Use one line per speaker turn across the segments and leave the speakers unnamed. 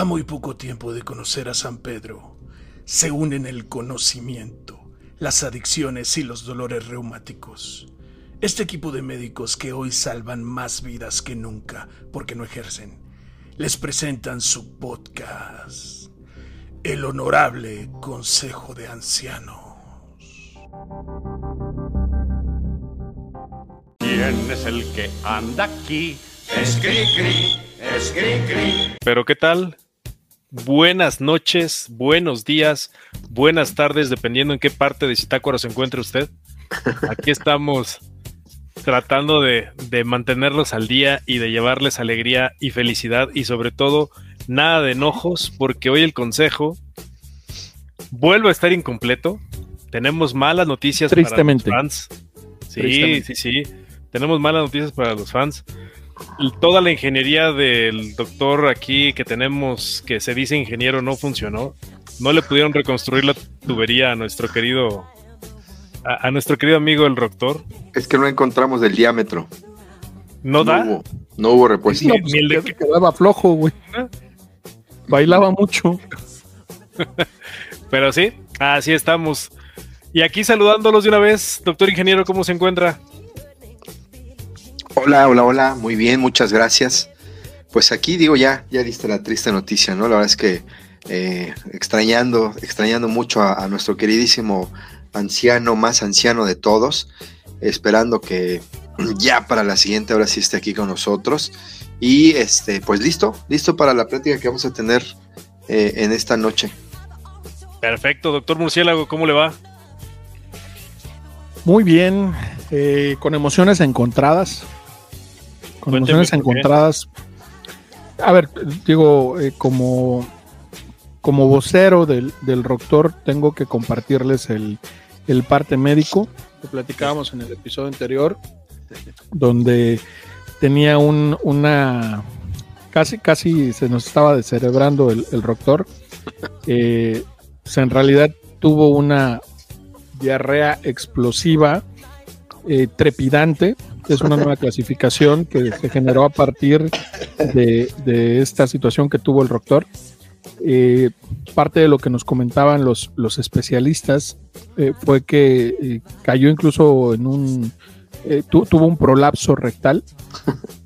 A muy poco tiempo de conocer a San Pedro, se unen el conocimiento, las adicciones y los dolores reumáticos. Este equipo de médicos que hoy salvan más vidas que nunca porque no ejercen, les presentan su podcast, El Honorable Consejo de Ancianos.
¿Quién es el que anda aquí?
Pero ¿qué tal? Buenas noches, buenos días, buenas tardes, dependiendo en qué parte de Zitácuaro se encuentre usted. Aquí estamos tratando de, de, mantenerlos al día y de llevarles alegría y felicidad y sobre todo nada de enojos porque hoy el consejo vuelve a estar incompleto. Tenemos malas noticias para los fans. Sí, sí, sí. Tenemos malas noticias para los fans toda la ingeniería del doctor aquí que tenemos, que se dice ingeniero, no funcionó. No le pudieron reconstruir la tubería a nuestro querido, a, nuestro querido amigo el doctor.
Es que no encontramos el diámetro.
¿No, da?
Hubo, no hubo repuesto.
No, pues, el que quedaba flojo, güey. Bailaba mucho.
Pero sí, así estamos. Y aquí saludándolos de una vez, doctor ingeniero, ¿cómo se encuentra?
Hola, hola, hola, muy bien, muchas gracias. Pues aquí digo ya, ya diste la triste noticia, ¿no? La verdad es que eh, extrañando, extrañando mucho a, nuestro queridísimo anciano, más anciano de todos, esperando que ya para la siguiente hora sí esté aquí con nosotros. Y este, pues listo, listo para la plática que vamos a tener eh, en esta noche.
Perfecto, doctor Murciélago, ¿cómo le va?
Muy bien, eh, con emociones encontradas con emociones encontradas. A ver, digo, eh, como, como vocero del, del Doctor, tengo que compartirles el, el parte médico que platicábamos en el episodio anterior, donde tenía un, una. Casi, casi se nos estaba descerebrando el, el Doctor. Eh, pues en realidad tuvo una diarrea explosiva, eh, trepidante, es una nueva clasificación que se generó a partir de, esta situación que tuvo el rector. Eh, parte de lo que nos comentaban los, especialistas eh, fue que cayó incluso en un, tuvo un prolapso rectal,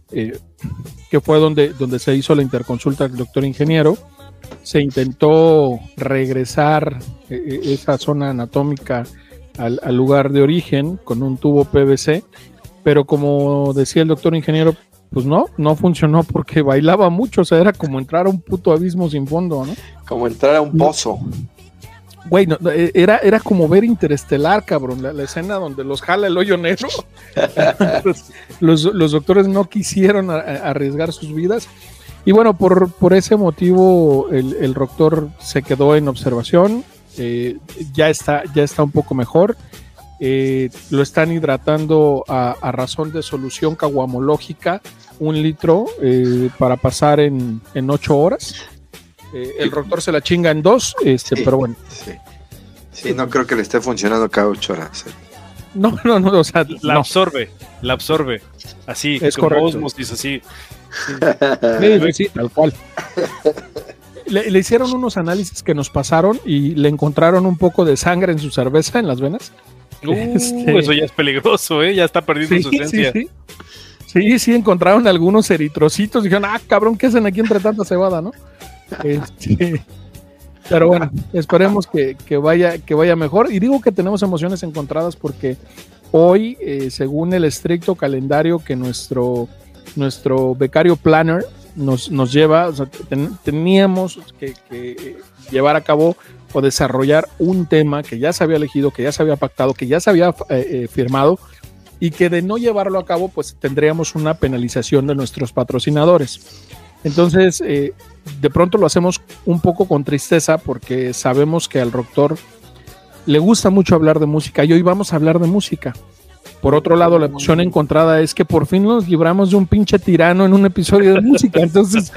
que fue donde, donde se hizo la interconsulta del doctor ingeniero. Se intentó regresar esa zona anatómica al, al lugar de origen con un tubo PVC pero como decía el doctor ingeniero, pues no, no funcionó porque bailaba mucho, o sea, era como entrar a un puto abismo sin fondo, ¿no?
Como entrar a un pozo.
Güey, e, era, era como ver Interestelar, cabrón, la, escena donde los jala el hoyo negro. los, los, doctores no quisieron arriesgar sus vidas. Y bueno, por, por ese motivo el, el doctor se quedó en observación, eh, ya, está, ya está un poco mejor. Eh, lo están hidratando a, razón de solución caguamológica, un litro eh, para pasar en, en ocho horas. Eh, el rotor se la chinga en dos, este, pero bueno.
Sí. no creo que le esté funcionando cada ocho horas.
No, no, no, o sea,
la absorbe, la absorbe. Así,
es como
osmosis, así.
Sí, tal cual. Le, le, hicieron unos análisis que nos pasaron y le encontraron un poco de sangre en su cerveza, en las venas.
Uh, este, Eso ya es peligroso, ¿eh? Ya está perdiendo su esencia.
Sí, sí. sí, encontraron algunos eritrocitos. Dijeron, ah, cabrón, ¿qué hacen aquí entre tanta cebada, no? Este, pero bueno, esperemos que, vaya, que vaya mejor. Y digo que tenemos emociones encontradas porque hoy, eh, según el estricto calendario que nuestro, nuestro becario planner nos, nos lleva, teníamos que, que llevar a cabo o desarrollar un tema que ya se había elegido, que ya se había pactado, que ya se había eh, eh, firmado y que de no llevarlo a cabo, pues tendríamos una penalización de nuestros patrocinadores. Entonces, eh, de pronto lo hacemos un poco con tristeza porque sabemos que al doctor le gusta mucho hablar de música y hoy vamos a hablar de música. Por otro lado, la emoción encontrada es que por fin nos libramos de un pinche tirano en un episodio de música. Entonces,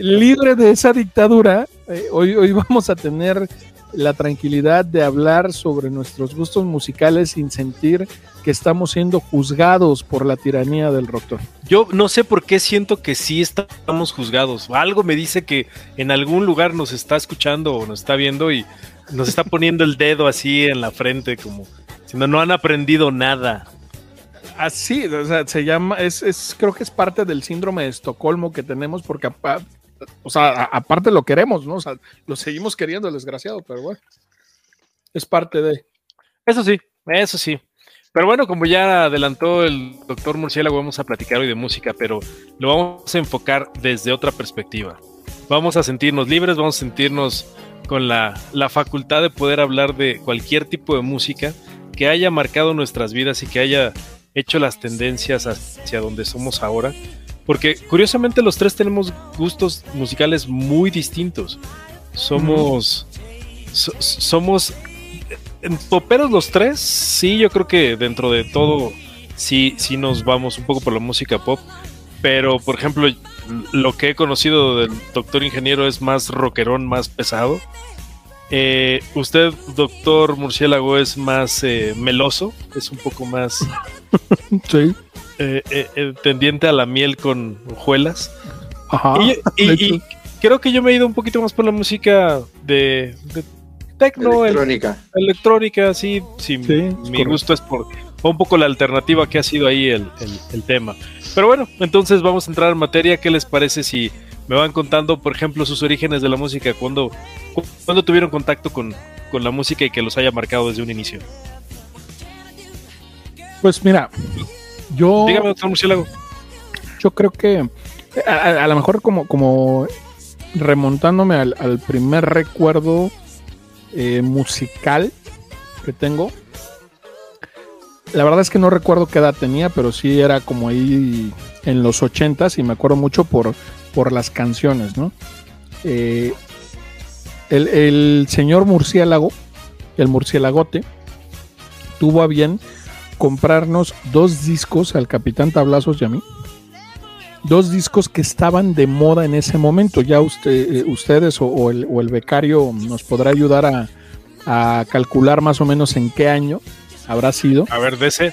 libre de esa dictadura, hoy, hoy vamos a tener la tranquilidad de hablar sobre nuestros gustos musicales sin sentir que estamos siendo juzgados por la tiranía del doctor.
Yo no sé por qué siento que sí estamos juzgados. Algo me dice que en algún lugar nos está escuchando o nos está viendo y nos está poniendo el dedo así en la frente como si no, no han aprendido nada.
Así, o sea, se llama, es, es, creo que es parte del síndrome de Estocolmo que tenemos porque o sea, aparte lo queremos, ¿no? O sea, lo seguimos queriendo, el desgraciado, pero bueno, es parte de.
Eso sí, eso sí. Pero bueno, como ya adelantó el doctor Murciélago, vamos a platicar hoy de música, pero lo vamos a enfocar desde otra perspectiva. Vamos a sentirnos libres, vamos a sentirnos con la, la facultad de poder hablar de cualquier tipo de música que haya marcado nuestras vidas y que haya hecho las tendencias hacia donde somos ahora. Porque curiosamente los tres tenemos gustos musicales muy distintos. Somos. somos. En poperos los tres, sí, yo creo que dentro de todo, sí, sí nos vamos un poco por la música pop. Pero, por ejemplo, lo que he conocido del doctor ingeniero es más rockerón, más pesado. Eh, usted, doctor Murciélago, es más eh, meloso, es un poco más
sí.
Eh, tendiente a la miel con hojuelas. Y, creo que yo me he ido un poquito más por la música de, de tecno,
electrónica.
electrónica, sí. sí, mi gusto es por un poco la alternativa que ha sido ahí el, el tema. Pero bueno, entonces vamos a entrar en materia. ¿Qué les parece si me van contando, por ejemplo, sus orígenes de la música, cuando, cuando tuvieron contacto con, la música y que los haya marcado desde un inicio.
Pues mira, yo.
Dígame, doctor Murciélago.
Yo creo que a, lo mejor como, como remontándome al, primer recuerdo eh, musical que tengo. La verdad es que no recuerdo qué edad tenía, pero sí era como ahí en los ochentas y me acuerdo mucho por por las canciones, ¿no? Eh, el, señor murciélago, el murciélagote, tuvo a bien comprarnos dos discos al Capitán Tablazos y a mí. Dos discos que estaban de moda en ese momento. Ya usted, eh, ustedes o, el, becario nos podrá ayudar a, calcular más o menos en qué año habrá sido.
A ver, de ese.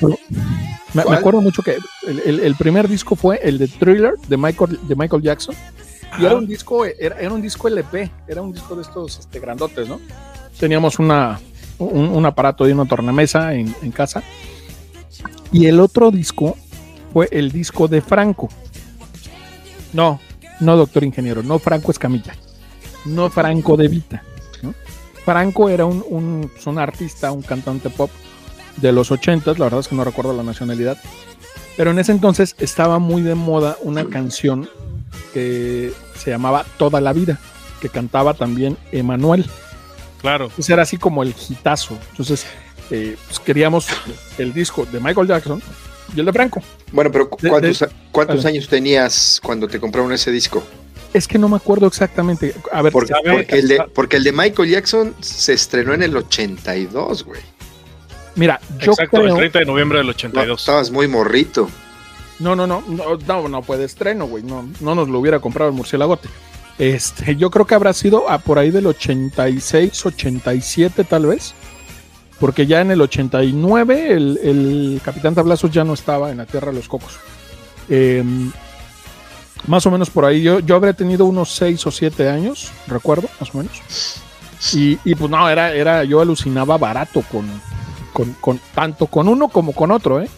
Me, acuerdo mucho que el, primer disco fue el de Thriller de Michael, de Michael Jackson. Y era un disco, era, un disco LP, era un disco de estos este, grandotes, ¿no? Teníamos una, un, aparato de una tornamesa en, en casa. Y el otro disco fue el disco de Franco. No, no doctor ingeniero, no Franco Escamilla, no Franco de Vita. Franco era un, un, pues, un, artista, un cantante pop de los 80, la verdad es que no recuerdo la nacionalidad, pero en ese entonces estaba muy de moda una canción que se llamaba Toda la Vida, que cantaba también Emanuel.
Claro.
Entonces era así como el hitazo. Entonces eh, pues queríamos el disco de Michael Jackson y el de Franco.
Bueno, pero ¿cuántos, ¿cuántos años tenías cuando te compraron ese disco?
Es que no me acuerdo exactamente. A ver,
porque, el de, porque el de Michael Jackson se estrenó en el 82, güey.
Mira, yo
Exacto, el 30 de noviembre del 82.
estabas muy morrito.
No, no, no, no, no, no puede estreno, güey. No, no nos lo hubiera comprado el murciélagote. Este, yo creo que habrá sido a por ahí del 86, 87 tal vez. Porque ya en el 89 el, el Capitán Tablazos ya no estaba en la Tierra de los Cocos. Em, más o menos por ahí. Yo, yo habría tenido unos 6 o 7 años, recuerdo, más o menos. Y, y pues no, era, era, yo alucinaba barato con, con, tanto con uno como con otro, ¿eh?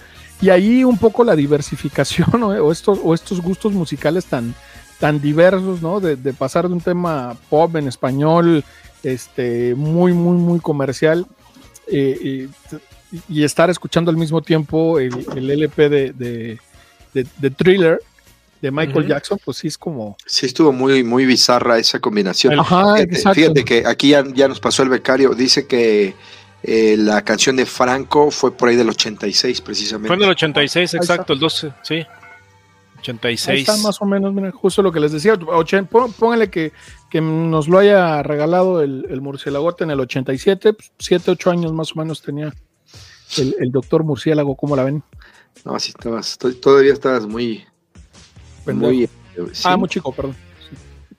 Y ahí un poco la diversificación o, estos, o estos gustos musicales tan, tan diversos, ¿no? De, pasar de un tema pop en español, este, muy, muy, muy comercial, eh, y, estar escuchando al mismo tiempo el, LP de, de, Thriller de Michael Jackson, pues sí es como...
Sí, estuvo muy, muy bizarra esa combinación.
Ajá,
fíjate, que aquí ya, ya, nos pasó el becario, dice que eh, la canción de Franco fue por ahí del 86 precisamente.
Fue del 86, exacto, el 12, sí. 86.
está más o menos, miren, justo lo que les decía. Póngale que, que nos lo haya regalado el, el murciélago en el 87, 7, 8 años más o menos tenía el, doctor murciélago, ¿cómo la ven?
No, sí, estabas, todavía estabas muy...
muy eh, Ah, muy chico, perdón.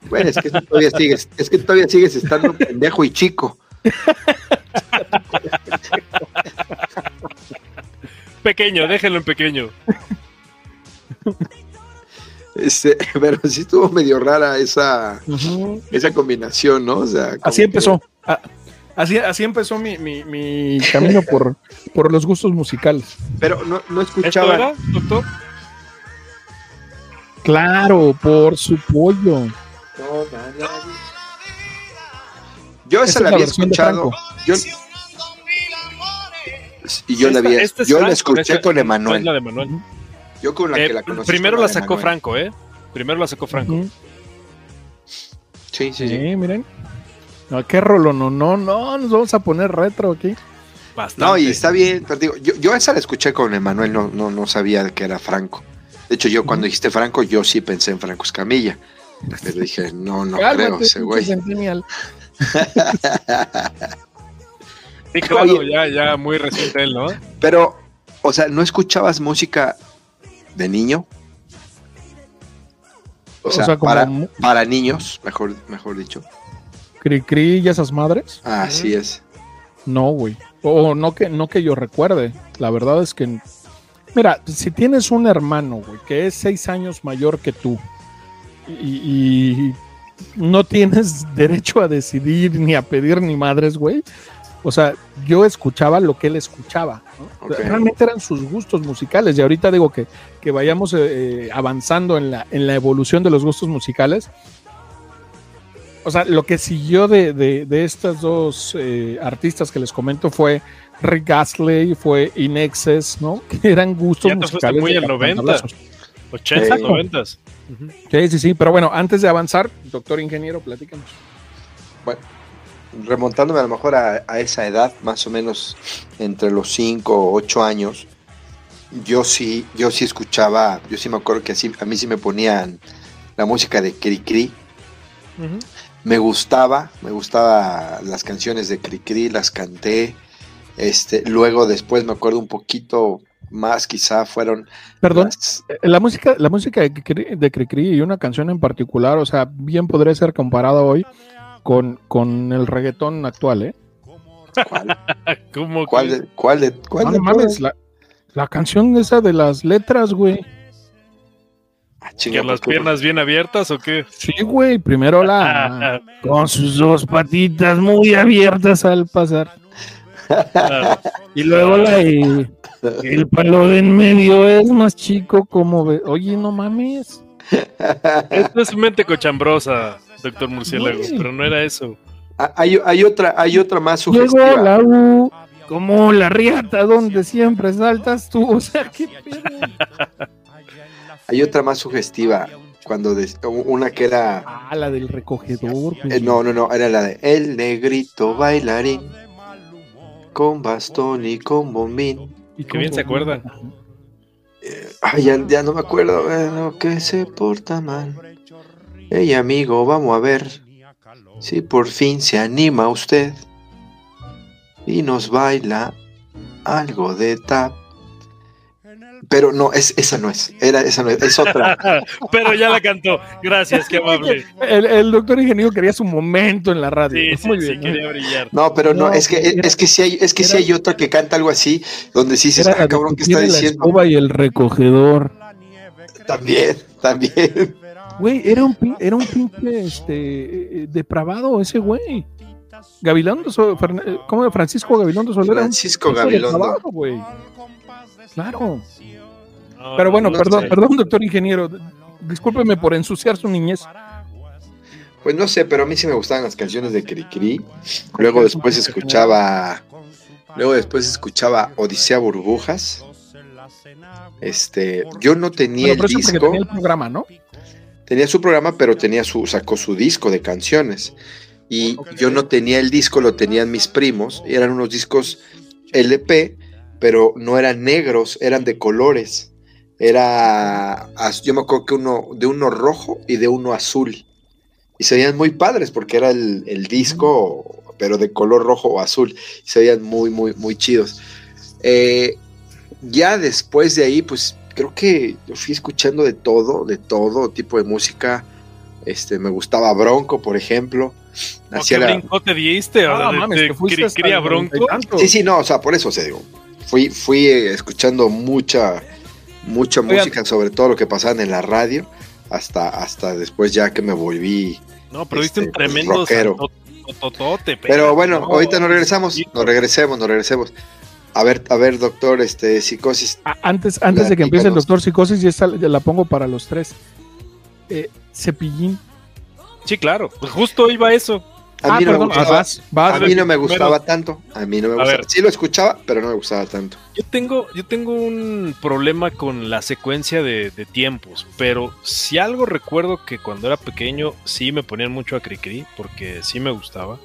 Bueno, es que todavía sigues, es que todavía sigues estando pendejo y chico.
Pequeño, déjenlo en pequeño.
Este, pero sí estuvo medio rara esa, esa combinación, ¿no? O sea,
así empezó. Así, así empezó mi, mi, mi camino por, por los gustos musicales.
Pero no, no escuchaba.
Era, doctor?
Claro, por su pollo. No,
Yo esa, la había escuchado. Yo, y yo la había, yo la escuché con Emanuel.
La de Manuel.
Yo con la
eh,
que la conocí.
Primero la sacó Franco, ¿eh? Primero la sacó Franco.
Sí, sí, sí.
miren. No, qué rolo, no, no, no, nos vamos a poner retro aquí.
Bastante. No, y está bien, pero digo, yo, yo esa la escuché con Emanuel, no, no, no sabía que era Franco. De hecho, yo cuando dijiste Franco, yo sí pensé en Franco Escamilla. Pero dije, no, no creo ese güey.
sí, claro, ya, ya muy reciente él, ¿no?
Pero, o sea, ¿no escuchabas música de niño? O sea, o sea para, para, niños, mejor, mejor dicho.
¿Cri cri y esas madres?
Así es.
No, güey. O no que, no que yo recuerde. La verdad es que. Mira, si tienes un hermano, güey, que es seis años mayor que tú y, y no tienes derecho a decidir ni a pedir ni madres, güey, o sea, yo escuchaba lo que él escuchaba. Realmente eran sus gustos musicales. Y ahorita digo que, que vayamos eh, avanzando en la, en la evolución de los gustos musicales. O sea, lo que siguió de, de, estas dos eh, artistas que les comento fue Rick Astley, fue Inexes, ¿no? Que eran gustos
ya
musicales.
muy el 90, 80, 90. Sí,
sí, sí. Pero bueno, antes de avanzar, doctor ingeniero, platícanos.
Bueno remontándome a lo mejor a, esa edad, más o menos entre los 5 o 8 años, yo sí, yo sí escuchaba, yo sí me acuerdo que así, a mí sí me ponían la música de Cricri. Me gustaba, me gustaba las canciones de Cricri, las canté. Este, luego después me acuerdo un poquito más quizá fueron
Perdón, eh, la música la música de Cricri y una canción en particular, o sea, bien podría ser comparada hoy con, con el reggaetón actual, ¿eh?
¿Cuál? ¿Cómo ¿Cuál, de, ¿Cuál de cuál
no, mames, la, la, canción esa de las letras, güey.
Ah, ¿Que las piernas bien abiertas o qué?
Sí, güey, primero la con sus dos patitas muy abiertas al pasar. Y luego la el palo de en medio es más chico como ve. Oye, no mames.
Esto es mente cochambrosa doctor Murciélago, pero no era eso.
Ah, hay, hay, otra, hay otra más sugestiva.
Llegó la U, como la riata donde siempre saltas tú, o sea, qué pedo.
hay otra más sugestiva, cuando una que era...
Ah, la del recogedor.
Eh, no, no, no, era la de El Negrito Bailarín, con bastón y con bombín.
Y qué bien se acuerdan.
Eh, ay, ya, ya, no me acuerdo, bueno, que se porta mal. Hey amigo, vamos a ver si por fin se anima usted y nos baila algo de tap. Pero no, es, esa no es, era, esa no es, es otra.
Pero ya la cantó, gracias, qué amable.
El, doctor ingeniero quería su momento en la radio.
Sí, Muy bien, quería brillar.
No, pero no, es que, es que sí hay, es que sí hay otra que canta algo así, donde sí se está cabrón que está diciendo.
La y el recogedor.
También, también.
Güey, era un, era un pinche este, eh, depravado ese güey. Gabilondo, eh, ¿cómo Francisco Gabilondo Solera?
Francisco Gabilondo.
Claro. Pero bueno, perdón, perdón, doctor ingeniero. Discúlpeme por ensuciar su niñez.
Pues no sé, pero a mí sí me gustaban las canciones de Cricri. Luego después escuchaba. Luego después escuchaba Odisea Burbujas. Este, yo no tenía el disco.
Tenía el programa, ¿no?
Tenía su programa, pero tenía su, sacó su disco de canciones. Y yo no tenía el disco, lo tenían mis primos. Eran unos discos LP, pero no eran negros, eran de colores. Era, yo me acuerdo que uno, de uno rojo y de uno azul. Y se veían muy padres porque era el, disco, pero de color rojo o azul. Y se veían muy, muy, muy chidos. Eh, ya después de ahí, pues creo que yo fui escuchando de todo, de todo tipo de música. Este, me gustaba Bronco, por ejemplo.
¿O
hacía
qué
la-
brinco te diste? O
Ah,
sea, de-
mames,
de
que fuiste
cri-
hasta
cría
el noventa y
bronco.
Sí, sí, no, o sea, por eso, o sea, digo, fui, fui eh, escuchando mucha, mucha
Oigan.
música sobre todo lo que pasaba en la radio, hasta, hasta después ya que me volví.
No, pero viste un
Este,
tremendo
rockero.
tototote.
Pero bueno, ahorita nos regresamos, nos regresemos, nos regresemos. A ver, a ver, doctor, este, psicosis.
Antes, antes de que empiece el doctor psicosis, ya, está- ya la pongo para los tres. Eh, cepillín.
Sí, claro. Pues justo iba eso.
A
ah,
mí no
perdón,
me
ah,
gustaba,
vas, vas.
a mí no me
primero-
gustaba tanto, a mí no me gustaba. Sí lo escuchaba, pero no me gustaba tanto.
Yo tengo, yo tengo un problema con la secuencia de, de tiempos, pero si algo recuerdo que cuando era pequeño sí me ponían mucho a Cricri, porque sí me gustaba.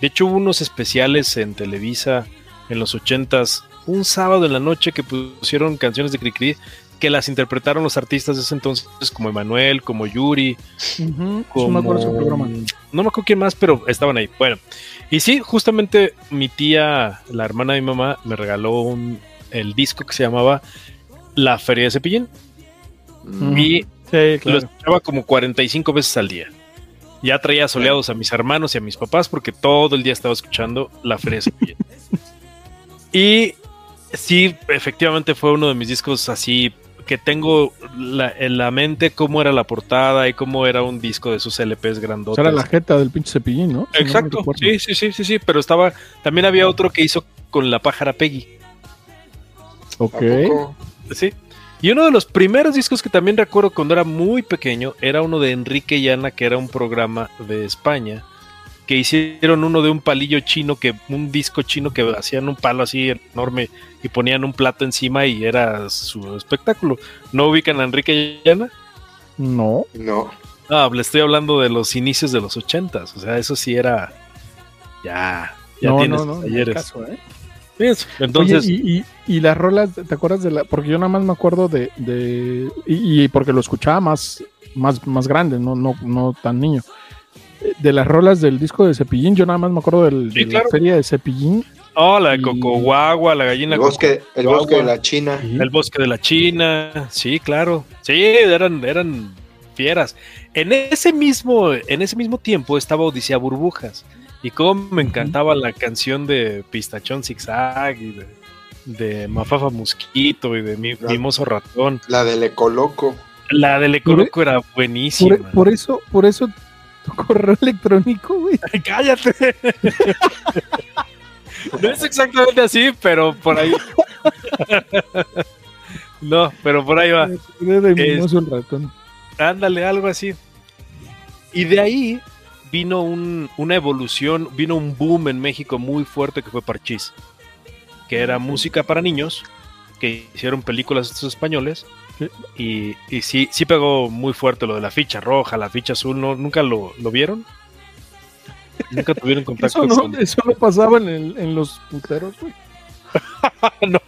De hecho hubo unos especiales en Televisa en los ochentas, un sábado en la noche que pusieron canciones de Cricri que las interpretaron los artistas de ese entonces, como Emanuel, como Yuri,
Ujú, sí
como...
me.
No me acuerdo quién más, pero estaban ahí. Bueno, y sí, justamente mi tía, la hermana de mi mamá, me regaló un, el disco que se llamaba La Feria de Cepillín. Y
Sí,
lo escuchaba como 45 veces al día. Ya traía soleados a mis hermanos y a mis papás porque todo el día estaba escuchando La Feria de Cepillín. y sí, efectivamente fue uno de mis discos así que tengo la- en la mente cómo era la portada y cómo era un disco de esos LPs
O
grandotes.
sea, era la jeta del pinche cepillín, ¿no? Si
Exacto, sí, sí, sí, sí, sí, pero estaba, también había otro que hizo con la pájara Peggy,
Ok.
Sí. Y uno de los primeros discos que también recuerdo cuando era muy pequeño era uno de Enrique y Ana, que era un programa de España, que hicieron uno de un palillo chino, que un disco chino que hacían un palo así enorme y ponían un plato encima y era su espectáculo. ¿No ubican a Enrique y Ana?
No.
No.
No, le estoy hablando de los inicios de los ochentas, o sea, eso sí era ya, ya
no,
tienes
no, no,
talleres.
caso, ¿eh?
Eso, Entonces,
Oye, y, y, y las rolas, ¿te acuerdas de la? Porque yo nada más me acuerdo de. de y, y porque lo escuchaba más, más, más grande, no, no, no tan niño. De las rolas del disco de Cepillín, yo nada más me acuerdo del,
Sí,
de
claro.
la feria de Cepillín.
oh, la de
y-
Coco Guagua, la gallina
El bosque, el
Coco
bosque de la China.
el bosque de la China, sí, claro, sí, eran, eran fieras. En ese mismo, en ese mismo tiempo estaba Odisea Burbujas y cómo me encantaba la canción de Pistachón Zigzag y de, de Mafafa Mosquito y de Mi-. Mimoso Ratón.
La del Ecoloco.
La del Ecoloco era
Por,
buenísima.
por eso, por eso tu correo electrónico, güey.
Cállate. no es exactamente así, pero por ahí. no, pero por ahí va.
Mimoso el ratón.
Ándale, algo así. Y de ahí vino un- una evolución, vino un boom en México muy fuerte que fue Parchís, que era música para niños, que hicieron películas estos españoles.
Sí.
Y, y sí, sí pegó muy fuerte lo de la ficha roja, la ficha azul, ¿no? ¿Nunca lo, lo vieron? Nunca tuvieron contacto
Eso no,
con...
eso no pasaba en, el- en los puteros, güey.
no,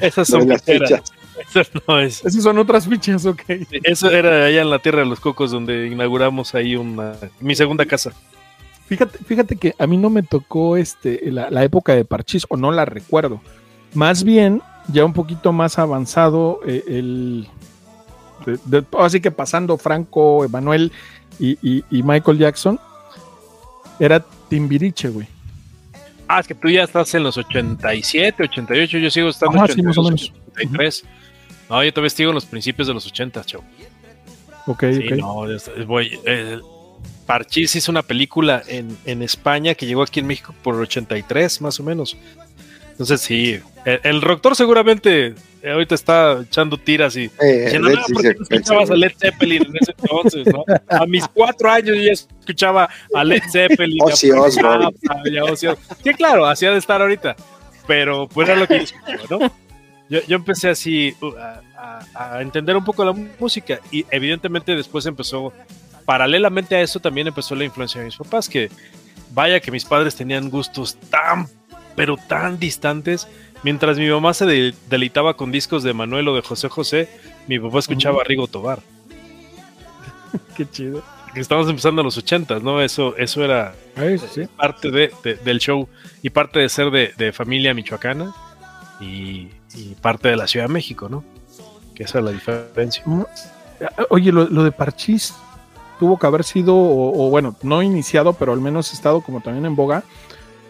esas son
las fichas.
esas no es.
Esas son otras fichas, ok.
Eso era allá en la Tierra de los Cocos donde inauguramos ahí una mi segunda casa.
Fíjate, fíjate que a mí no me tocó este la, la época de Parchís, o no la recuerdo. Más bien, ya un poquito más avanzado, eh, el. de- de- así que pasando Franco, Emanuel y, y- y Michael Jackson, era Timbiriche, güey.
Ah, es que tú ya estás en los 87, 88, yo sigo estando en
Ajá, sí, más o
82,
menos.
83. No, yo todavía sigo en los principios de los 80, chavo.
Ok,
Sí,
ok.
no, es- voy. eh, Parchís hizo una película en, en España que llegó aquí en México por el 83, más o menos. Entonces, sí, el, el doctor seguramente eh, ahorita está echando tiras y
Eh,
Diciendo, no, escuchabas a Led Zeppelin en ese entonces, ¿no? A mis cuatro años yo ya escuchaba a Led Zeppelin.
Ozzy Osbourne.
Sí, claro, hacía de estar ahorita, pero pues era lo que yo escuchaba, ¿no? Yo, yo empecé así uh, a, a- a entender un poco la música y evidentemente después empezó, paralelamente a eso también empezó la influencia de mis papás, que vaya que mis padres tenían gustos tan, pero tan distantes. Mientras mi mamá se de- deleitaba con discos de Manuel o de José José, mi papá escuchaba a Rigo Tobar.
Qué chido.
Estamos empezando en los ochentas, ¿no? Eso, eso era
Ay, sí, sí.
parte de, de- del show y parte de ser de, de familia michoacana y, y parte de la Ciudad de México, ¿no? Que esa es la diferencia.
Mm, Oye, lo, lo de Parchís, tuvo que haber sido, o, bueno, no iniciado, pero al menos estado como también en boga,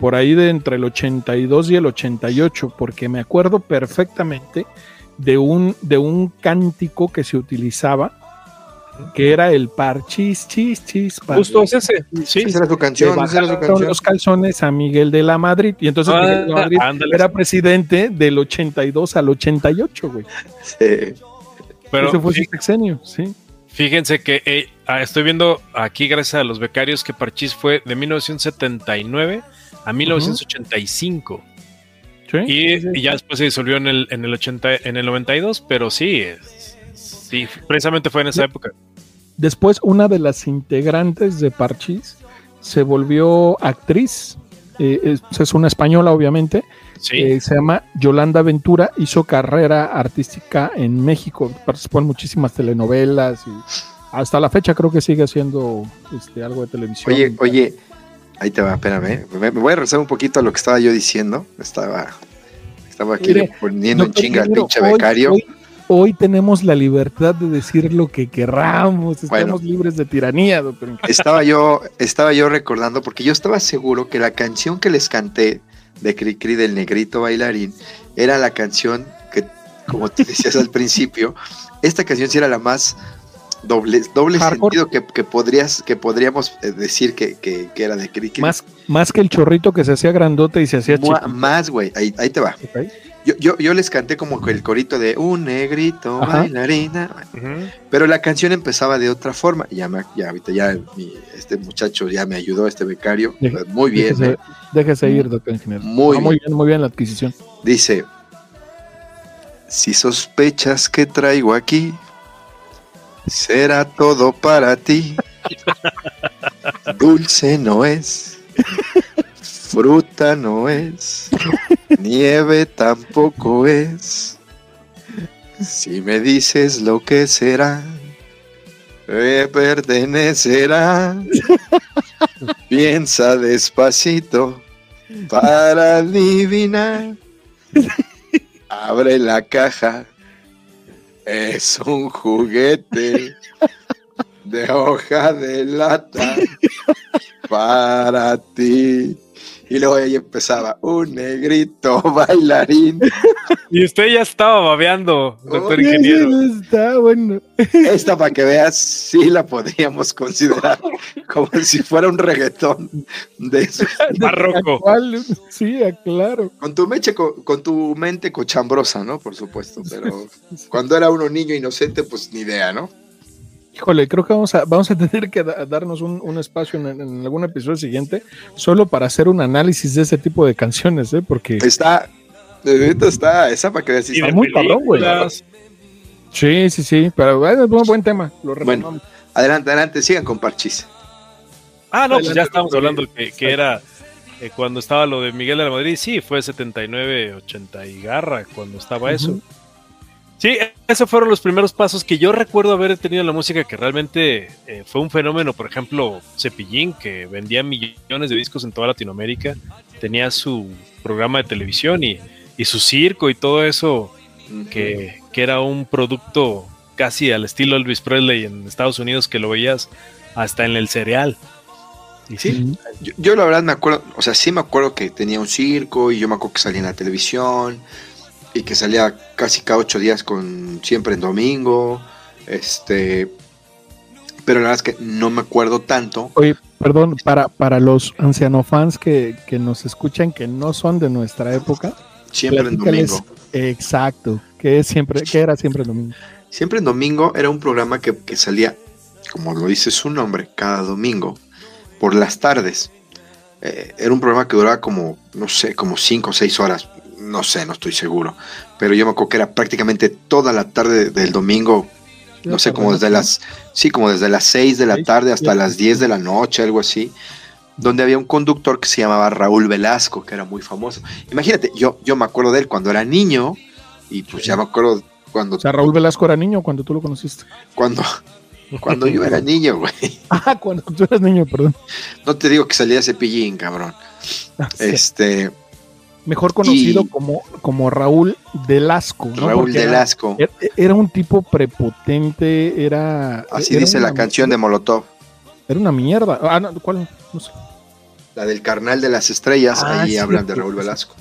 por ahí de entre el 82 y el 88, porque me acuerdo perfectamente de un, de un cántico que se utilizaba, que era el parchis, chis, chis.
Justo es ese.
Sí, esa era su canción. Esa era su canción.
los calzones a Miguel de la Madrid. Y entonces ah, Miguel de la Madrid era presidente del 82 al 88, güey. Sí.
Pero,
Ese fue su sexenio, sí.
Fíjense que eh, ah, estoy viendo aquí, gracias a los becarios, que Parchís fue de 1979 a 1985. ¿Sí? Y, ya después se disolvió en el, en el, 80, en el 92, pero sí, sí, precisamente fue en esa época.
Después, una de las integrantes de Parchís se volvió actriz. Eh, es, una española, obviamente. Eh, se llama Yolanda Ventura. Hizo carrera artística en México. Participó en muchísimas telenovelas y hasta la fecha creo que sigue haciendo este, algo de televisión.
Oye, oye, ahí te va, espérame. Me, voy a rezar un poquito a lo que estaba yo diciendo. Estaba, estaba aquí poniendo en chinga al pinche becario
hoy tenemos la libertad de decir lo que querramos, estamos libres de tiranía, doctor.
Estaba yo, estaba yo recordando, porque yo estaba seguro que la canción que les canté de Cricri del Negrito Bailarín era la canción que, como te decías al principio, esta canción sí era la más doble, doble sentido que, podrías, que podríamos eh, decir que, era de Cricri.
Más, más que el chorrito que se hacía grandote y se hacía chico.
Más, güey, ahí, te va. Yo, yo, les canté como el corito de un negrito bailarina, pero la canción empezaba de otra forma. Ya, me, ya ahorita ya este muchacho ya me ayudó, este becario. muy bien.
Déjese, ¿eh? ir, doctor ingeniero.
Muy,
muy bien, muy bien la adquisición.
Dice, si sospechas que traigo aquí, será todo para ti. Dulce no es, fruta no es. Nieve tampoco es. Si me dices lo que será, me pertenecerá. Piensa despacito para adivinar. Abre la caja. Es un juguete de hoja de lata para ti. Y luego ahí empezaba, un negrito bailarín.
Y usted ya estaba babeando, doctor ingeniero.
Está bueno.
Esta, para que veas, sí la podríamos considerar como si fuera un reggaetón de.
Barroco.
Sí, claro.
Con tu, meche, con, tu mente cochambrosa, ¿no? Por supuesto, pero cuando era uno niño inocente, pues ni idea, ¿no?
Híjole, creo que vamos a, vamos a tener que darnos un, espacio en, algún episodio siguiente solo para hacer un análisis de ese tipo de canciones, ¿eh? Porque.
Está. está. Esa para que veas.
Está muy cabrón, güey. Sí, sí, sí. Pero es un buen tema. Lo
bueno, adelante, adelante. Sigan con Parchis.
Ah, no, pues ya estamos hablando que, que era. Eh, cuando estaba lo de Miguel de la Madrid, sí, fue 79, 80 y garra cuando estaba eso. Sí, esos fueron los primeros pasos que yo recuerdo haber tenido en la música que realmente eh, fue un fenómeno. Por ejemplo, Cepillín, que vendía millones de discos en toda Latinoamérica, tenía su programa de televisión y, su circo y todo eso, que, era un producto casi al estilo Elvis Presley en Estados Unidos, que lo veías hasta en el cereal.
Y sí. Yo, yo, la verdad me acuerdo, o sea, sí me acuerdo que tenía un circo y yo me acuerdo que salía en la televisión y que salía casi cada ocho días con siempre en domingo. Este, pero la verdad es que no me acuerdo tanto.
Oye, perdón, para, para los ancianofans que, que nos escuchan que no son de nuestra época.
Siempre en domingo.
Exacto, que es siempre, que era siempre en domingo.
Siempre en domingo era un programa que, que salía, como lo dice su nombre, cada domingo, por las tardes. Eh, era un programa que duraba como, no sé, como cinco o seis horas no sé, no estoy seguro, pero yo me acuerdo que era prácticamente toda la tarde del domingo, no sé, como desde las, sí, como desde las 6 de la tarde hasta las 10 de la noche, algo así, donde había un conductor que se llamaba Raúl Velasco, que era muy famoso. Imagínate, yo, yo me acuerdo de él cuando era niño, y pues ya me acuerdo cuando...
O sea, Raúl Velasco era niño cuando tú lo conociste.
Cuando, cuando yo era niño, güey.
Ah, cuando tú eras niño, perdón.
No te digo que salía cepillín, cabrón. Ah, este,
mejor conocido como, como Raúl Delasco.
¿no? Raúl Delasco.
Era, era, un tipo prepotente, era...
Así dice la canción de Molotov.
Era una mierda. Ah, no, ¿cuál? No sé.
La del Carnal de las Estrellas,
Ah,
ahí
sí,
hablan de Raúl
sí.
Velasco.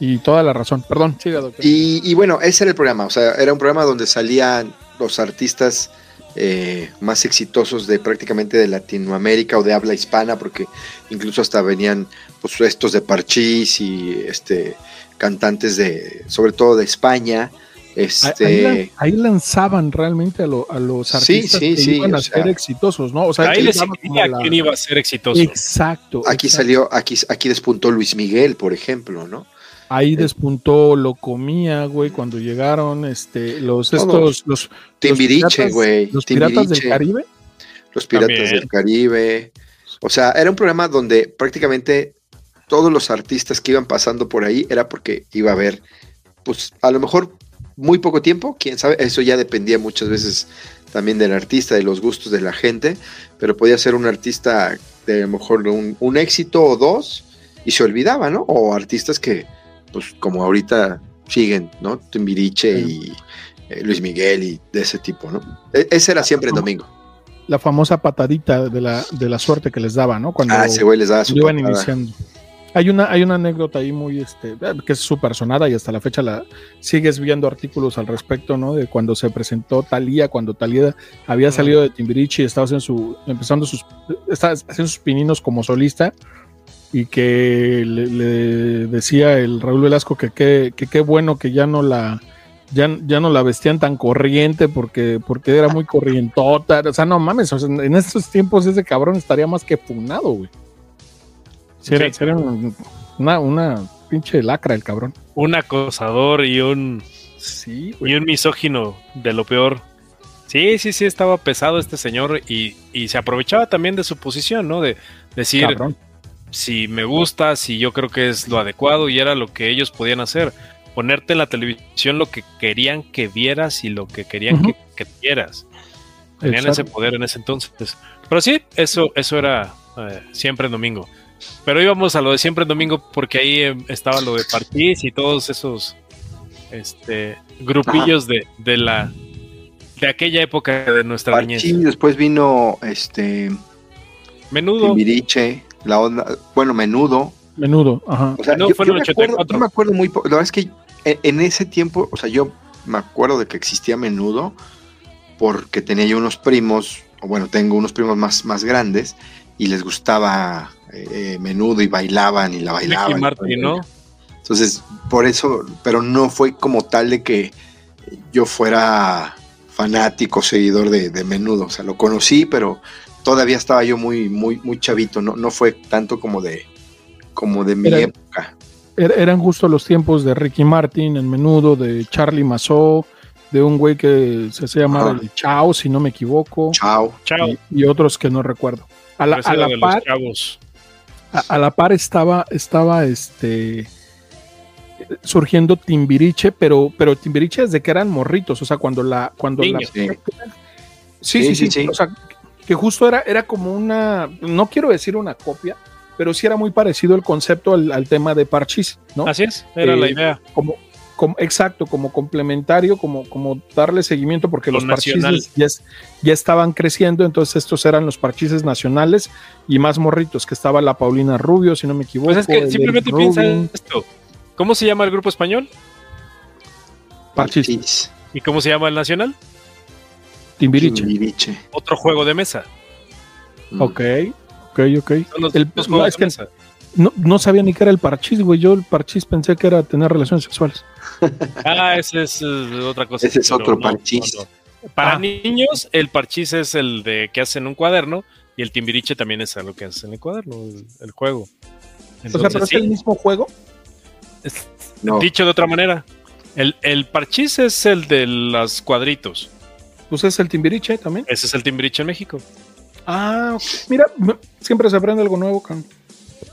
Y toda la razón. Perdón, siga, doctor.
Y, y bueno, ese era el programa, o sea, era un programa donde salían los artistas eh, más exitosos de prácticamente de Latinoamérica o de habla hispana, porque incluso hasta venían pues estos de Parchís y este cantantes de, sobre todo de España,
Ahí-
este
Ahí, lan- ahí lanzaban realmente a, lo- a los artistas
sí,
que
sí,
iban a
sea,
ser exitosos, ¿no? O sea,
Ahí
que
les
la-
quién iba a ser exitoso.
Exacto.
aquí
exacto.
salió, aquí, aquí despuntó Luis Miguel, por ejemplo, ¿no?
Ahí despuntó lo comía, güey, cuando llegaron este los estos los
Timbiriche,
piratas-
güey.
Los piratas del. Caribe.
Los Piratas
También.
del Caribe. O sea, era un programa donde prácticamente todos los artistas que iban pasando por ahí era porque iba a haber, pues a lo mejor muy poco tiempo, quién sabe, eso ya dependía muchas veces también del artista, de los gustos de la gente, pero podía ser un artista de a lo mejor un, un éxito o dos y se olvidaba, ¿no? O artistas que, pues como ahorita siguen, ¿no? Timbiriche y eh, Luis Miguel y de ese tipo, ¿no? E- ese era siempre el domingo.
La famosa patadita de la, de la suerte que les daba, ¿no? Cuando
Ah, ese güey les daba su
iban
patada.
iniciando. Hay una, hay una anécdota ahí muy, este, que es súper sonada y hasta la fecha la sigues viendo artículos al respecto, ¿no? De cuando se presentó Talía, cuando Talía había salido de Timbiriche y estaba haciendo su, empezando sus, estaba haciendo sus pininos como solista y que le, le decía el Raúl Velasco que qué que qué bueno que ya no la ya, ya no la vestían tan corriente porque, porque era muy corrientota. O sea, no mames, o sea, en estos tiempos ese cabrón estaría más que funado, güey. Sí, era,
Sí.
sí era un- una, una pinche lacra el cabrón.
Un acosador y un,
Sí,
y un misógino de lo peor. Sí, sí, sí, estaba pesado este señor y, y se aprovechaba también de su posición, ¿no? De decir,
cabrón.
Si me gusta, si yo creo que es lo adecuado y era lo que ellos podían hacer. Ponerte en la televisión lo que querían que vieras y lo que querían que, que vieras. Tenían ese poder en ese entonces. Pero sí, eso, eso era eh, siempre en domingo. Pero íbamos a lo de siempre en domingo porque ahí eh, estaba lo de Parchís y todos esos este, grupillos de, de la de aquella época de nuestra
Parchís,
niñez.
después vino este
Menudo.
Timbiriche, la onda, bueno, menudo.
Menudo, ajá.
O sea,
No,
yo,
fue
me acuerdo,
84.
yo me acuerdo muy poco. La verdad es que en, en ese tiempo, o sea, yo me acuerdo de que existía menudo porque tenía yo unos primos, o bueno, tengo unos primos más, más grandes y les gustaba eh, menudo y bailaban y la bailaban. Y
Martin. ¿no?
Entonces, por eso, pero no fue como tal de que yo fuera fanático, seguidor de, de menudo. O sea, lo conocí, pero todavía estaba yo muy, muy, muy chavito. No, no fue tanto como de, como de mi época.
Er- eran justo los tiempos de Ricky Martin en menudo, de Charlie Mazó, de un güey que se hacía llamar el Chao, si no me equivoco,
Chao.
Chao.
y, y otros que no recuerdo. A la, a la
de los
par,
chavos.
a, a la par estaba, estaba este surgiendo Timbiriche, pero, pero Timbiriche desde que eran morritos, o sea, cuando la, cuando la.
Sí.
Sí, sí,
Sí,
sí,
sí, sí.
O sea, que justo era, era como una, no quiero decir una copia, pero sí era muy parecido el concepto al, al tema de Parchís, ¿no?
Así es, era
Eh,
la idea.
Como, como, exacto, como complementario, como, como darle seguimiento, porque
Lo
los parchises ya, es- ya estaban creciendo, entonces estos eran los parchises nacionales y más morritos, que estaba la Paulina Rubio, si no me equivoco.
Pues es que simplemente piensa esto. ¿Cómo se llama el grupo español?
Parchís.
¿Y cómo se llama el nacional?
Timbiriche.
Timbiriche.
Otro juego de mesa.
Mm.
Ok, ok, ok.
Son los
El- no,
juegos
es
de
que
mesa.
no, no sabía ni qué era el parchís, güey. Yo el parchís pensé que era tener relaciones sexuales.
Ah, ese es eh, otra cosa.
Ese es otro
no,
parchís.
no, no. Para
Ah.
niños, el parchís es el de que hacen un cuaderno y el timbiriche también es lo que hacen en el cuaderno, el, el juego.
o sea, pero es el mismo juego.
es-
No.
dicho de otra manera, el, el parchís es el de los cuadritos.
Pues es el Timbiriche también.
Ese es el timbiriche en México.
Ah, mira, siempre se aprende algo nuevo, cabrón.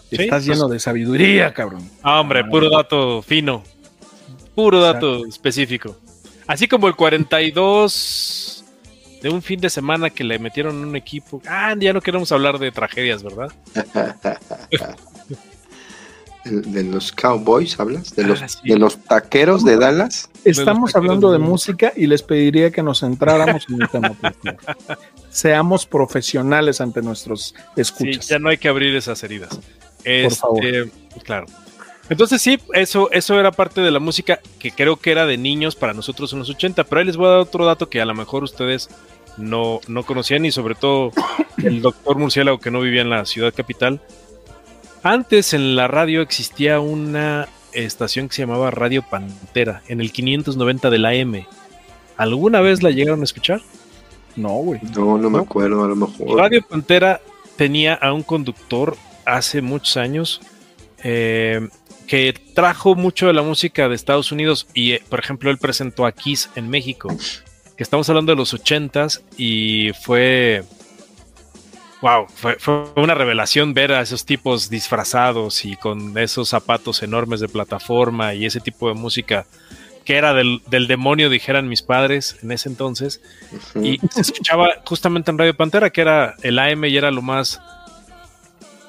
Sí,
Estás
pues-
lleno de sabiduría, cabrón.
Ah, hombre,
Ah.
puro dato fino. Puro dato específico. Así como el 42 de un fin de semana que le metieron un equipo. Ah, ya no queremos hablar de tragedias, ¿verdad?
de los Cowboys, ¿hablas? ¿De
Ah,
los,
sí.
de los taqueros de Dallas?
Estamos hablando de música y les pediría que nos centráramos en el tema. por. Seamos profesionales ante nuestros
Sí,
escuchas.
ya no hay que abrir esas heridas. Este,
favor.
Claro. Entonces sí, eso, eso era parte de la música que creo que era de niños para nosotros en los 80, pero ahí les voy a dar otro dato que a lo mejor ustedes no, no conocían y sobre todo el doctor Murciélago que no vivía en la ciudad capital. Antes en la radio existía una estación que se llamaba Radio Pantera en el 590 de la M. ¿Alguna vez la llegaron a escuchar?
No, güey.
No, no me acuerdo, a lo mejor.
Radio Pantera tenía a un conductor hace muchos años eh, que trajo mucho de la música de Estados Unidos y, eh, por ejemplo, él presentó a Kiss en México, que estamos hablando de los ochentas y fue... Wow, fue, fue una revelación ver a esos tipos disfrazados y con esos zapatos enormes de plataforma y ese tipo de música que era del, del demonio, dijeran mis padres en ese entonces. Y se escuchaba justamente en Radio Pantera, que era el AM y era lo más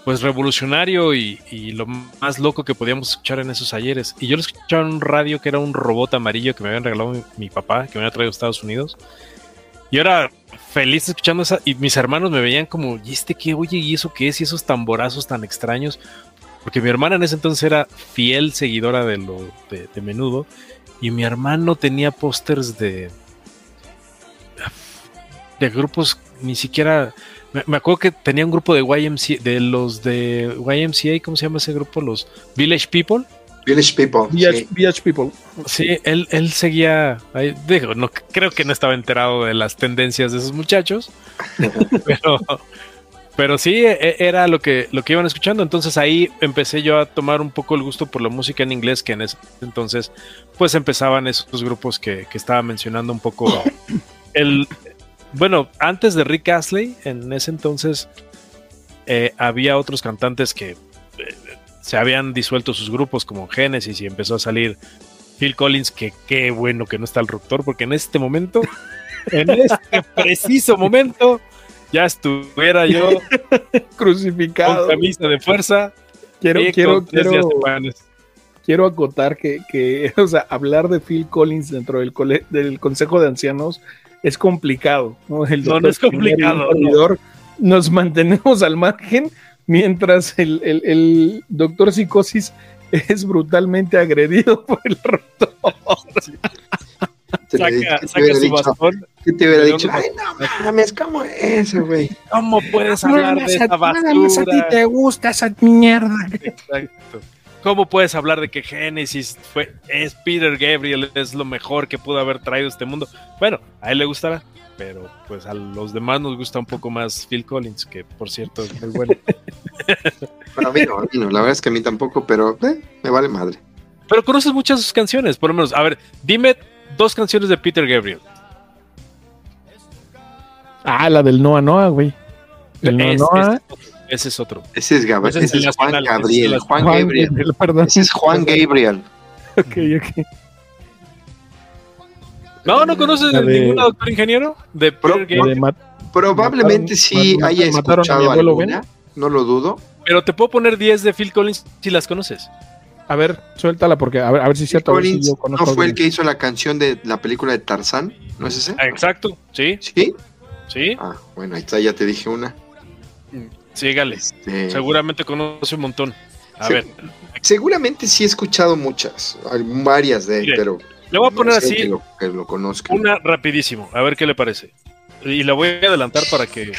pues revolucionario y, y lo más loco que podíamos escuchar en esos ayeres. Y yo lo escuchaba en un radio que era un robot amarillo que me habían regalado mi, mi papá, que me había traído a Estados Unidos. Y era feliz escuchando esa. Y mis hermanos me veían como, ¿y este qué? Oye, ¿y eso qué es? Y esos tamborazos tan extraños. Porque mi hermana en ese entonces era fiel seguidora de lo de, de menudo. Y mi hermano tenía pósters de. de grupos ni siquiera. Me, me acuerdo que tenía un grupo de YMCA, de los de YMCA, ¿cómo se llama ese grupo? Los Village People.
Village People.
VH,
sí.
People.
Sí, él, él seguía, ahí, digo, no, creo que no estaba enterado de las tendencias de esos muchachos, pero, pero sí, e- era lo que, lo que iban escuchando. Entonces ahí empecé yo a tomar un poco el gusto por la música en inglés, que en ese entonces pues empezaban esos grupos que, que estaba mencionando un poco. El, bueno, antes de Rick Astley, en ese entonces eh, había otros cantantes que... eh, se habían disuelto sus grupos como Genesis y empezó a salir Phil Collins, que qué bueno que no está el doctor, porque en este momento, en este preciso momento, ya estuviera yo
Crucificado.
con camisa de fuerza
Quiero,
y
quiero,
con tres
quiero, quiero acotar que, que, o sea, hablar de Phil Collins dentro del, cole- del Consejo de Ancianos es complicado. No, El
No, es complicado,
Nos mantenemos al margen mientras el, el- el doctor Psicosis es brutalmente agredido por el.
Te hubiera
Saca,
dicho-
su
dicho-
bastón.
¿Qué te hubiera dicho?
no-
Ay, no mames, ¿cómo es eso, güey?
¿Cómo puedes hablar de esa basura?
te gusta esa mierda.
Exacto. ¿Cómo puedes hablar de que Genesis fue, es Peter Gabriel, es lo mejor que pudo haber traído este mundo? Bueno, a él le gustará, pero pues a los demás nos gusta un poco más Phil Collins, que por cierto es muy bueno.
Bueno, a mí no, a mí no, la verdad es que a mí tampoco, pero eh, me vale madre.
Pero conoces muchas de sus canciones, por lo menos. A ver, dime dos canciones de Peter Gabriel.
Ah, la del Noah Noah, güey. El Noah.
Ese es otro.
Ese es, Gab-
Ese es
ese Juan
ese
Gabriel,
el
Juan
Juan
Gabriel.
Gabriel, perdón.
Ese es Juan Gabriel.
Ok, ok.
No, ¿no conoces
de-
ninguna doctor ingeniero? De
Pro-
Gabriel.
De Mat-
Probablemente
Mataron-
sí
mataron-
haya escuchado alguna, no lo dudo.
Pero te puedo poner 10 de Phil Collins si las conoces.
A ver, suéltala porque a ver, a ver si es cierto. si
Collins
yo
no fue el que hizo la canción de la película de Tarzán, ¿no es ese?
Ah, Exacto, sí,
Sí.
sí,
Ah, bueno, ahí está, ya te dije una.
Sígale.
Este,
Seguramente conoce un montón. A ver,
Seguramente sí he escuchado muchas, varias de él, pero
le voy a
no
poner
sé
así
que lo, que lo conozca.
una rapidísimo, a ver qué le parece. Y la voy a adelantar para que...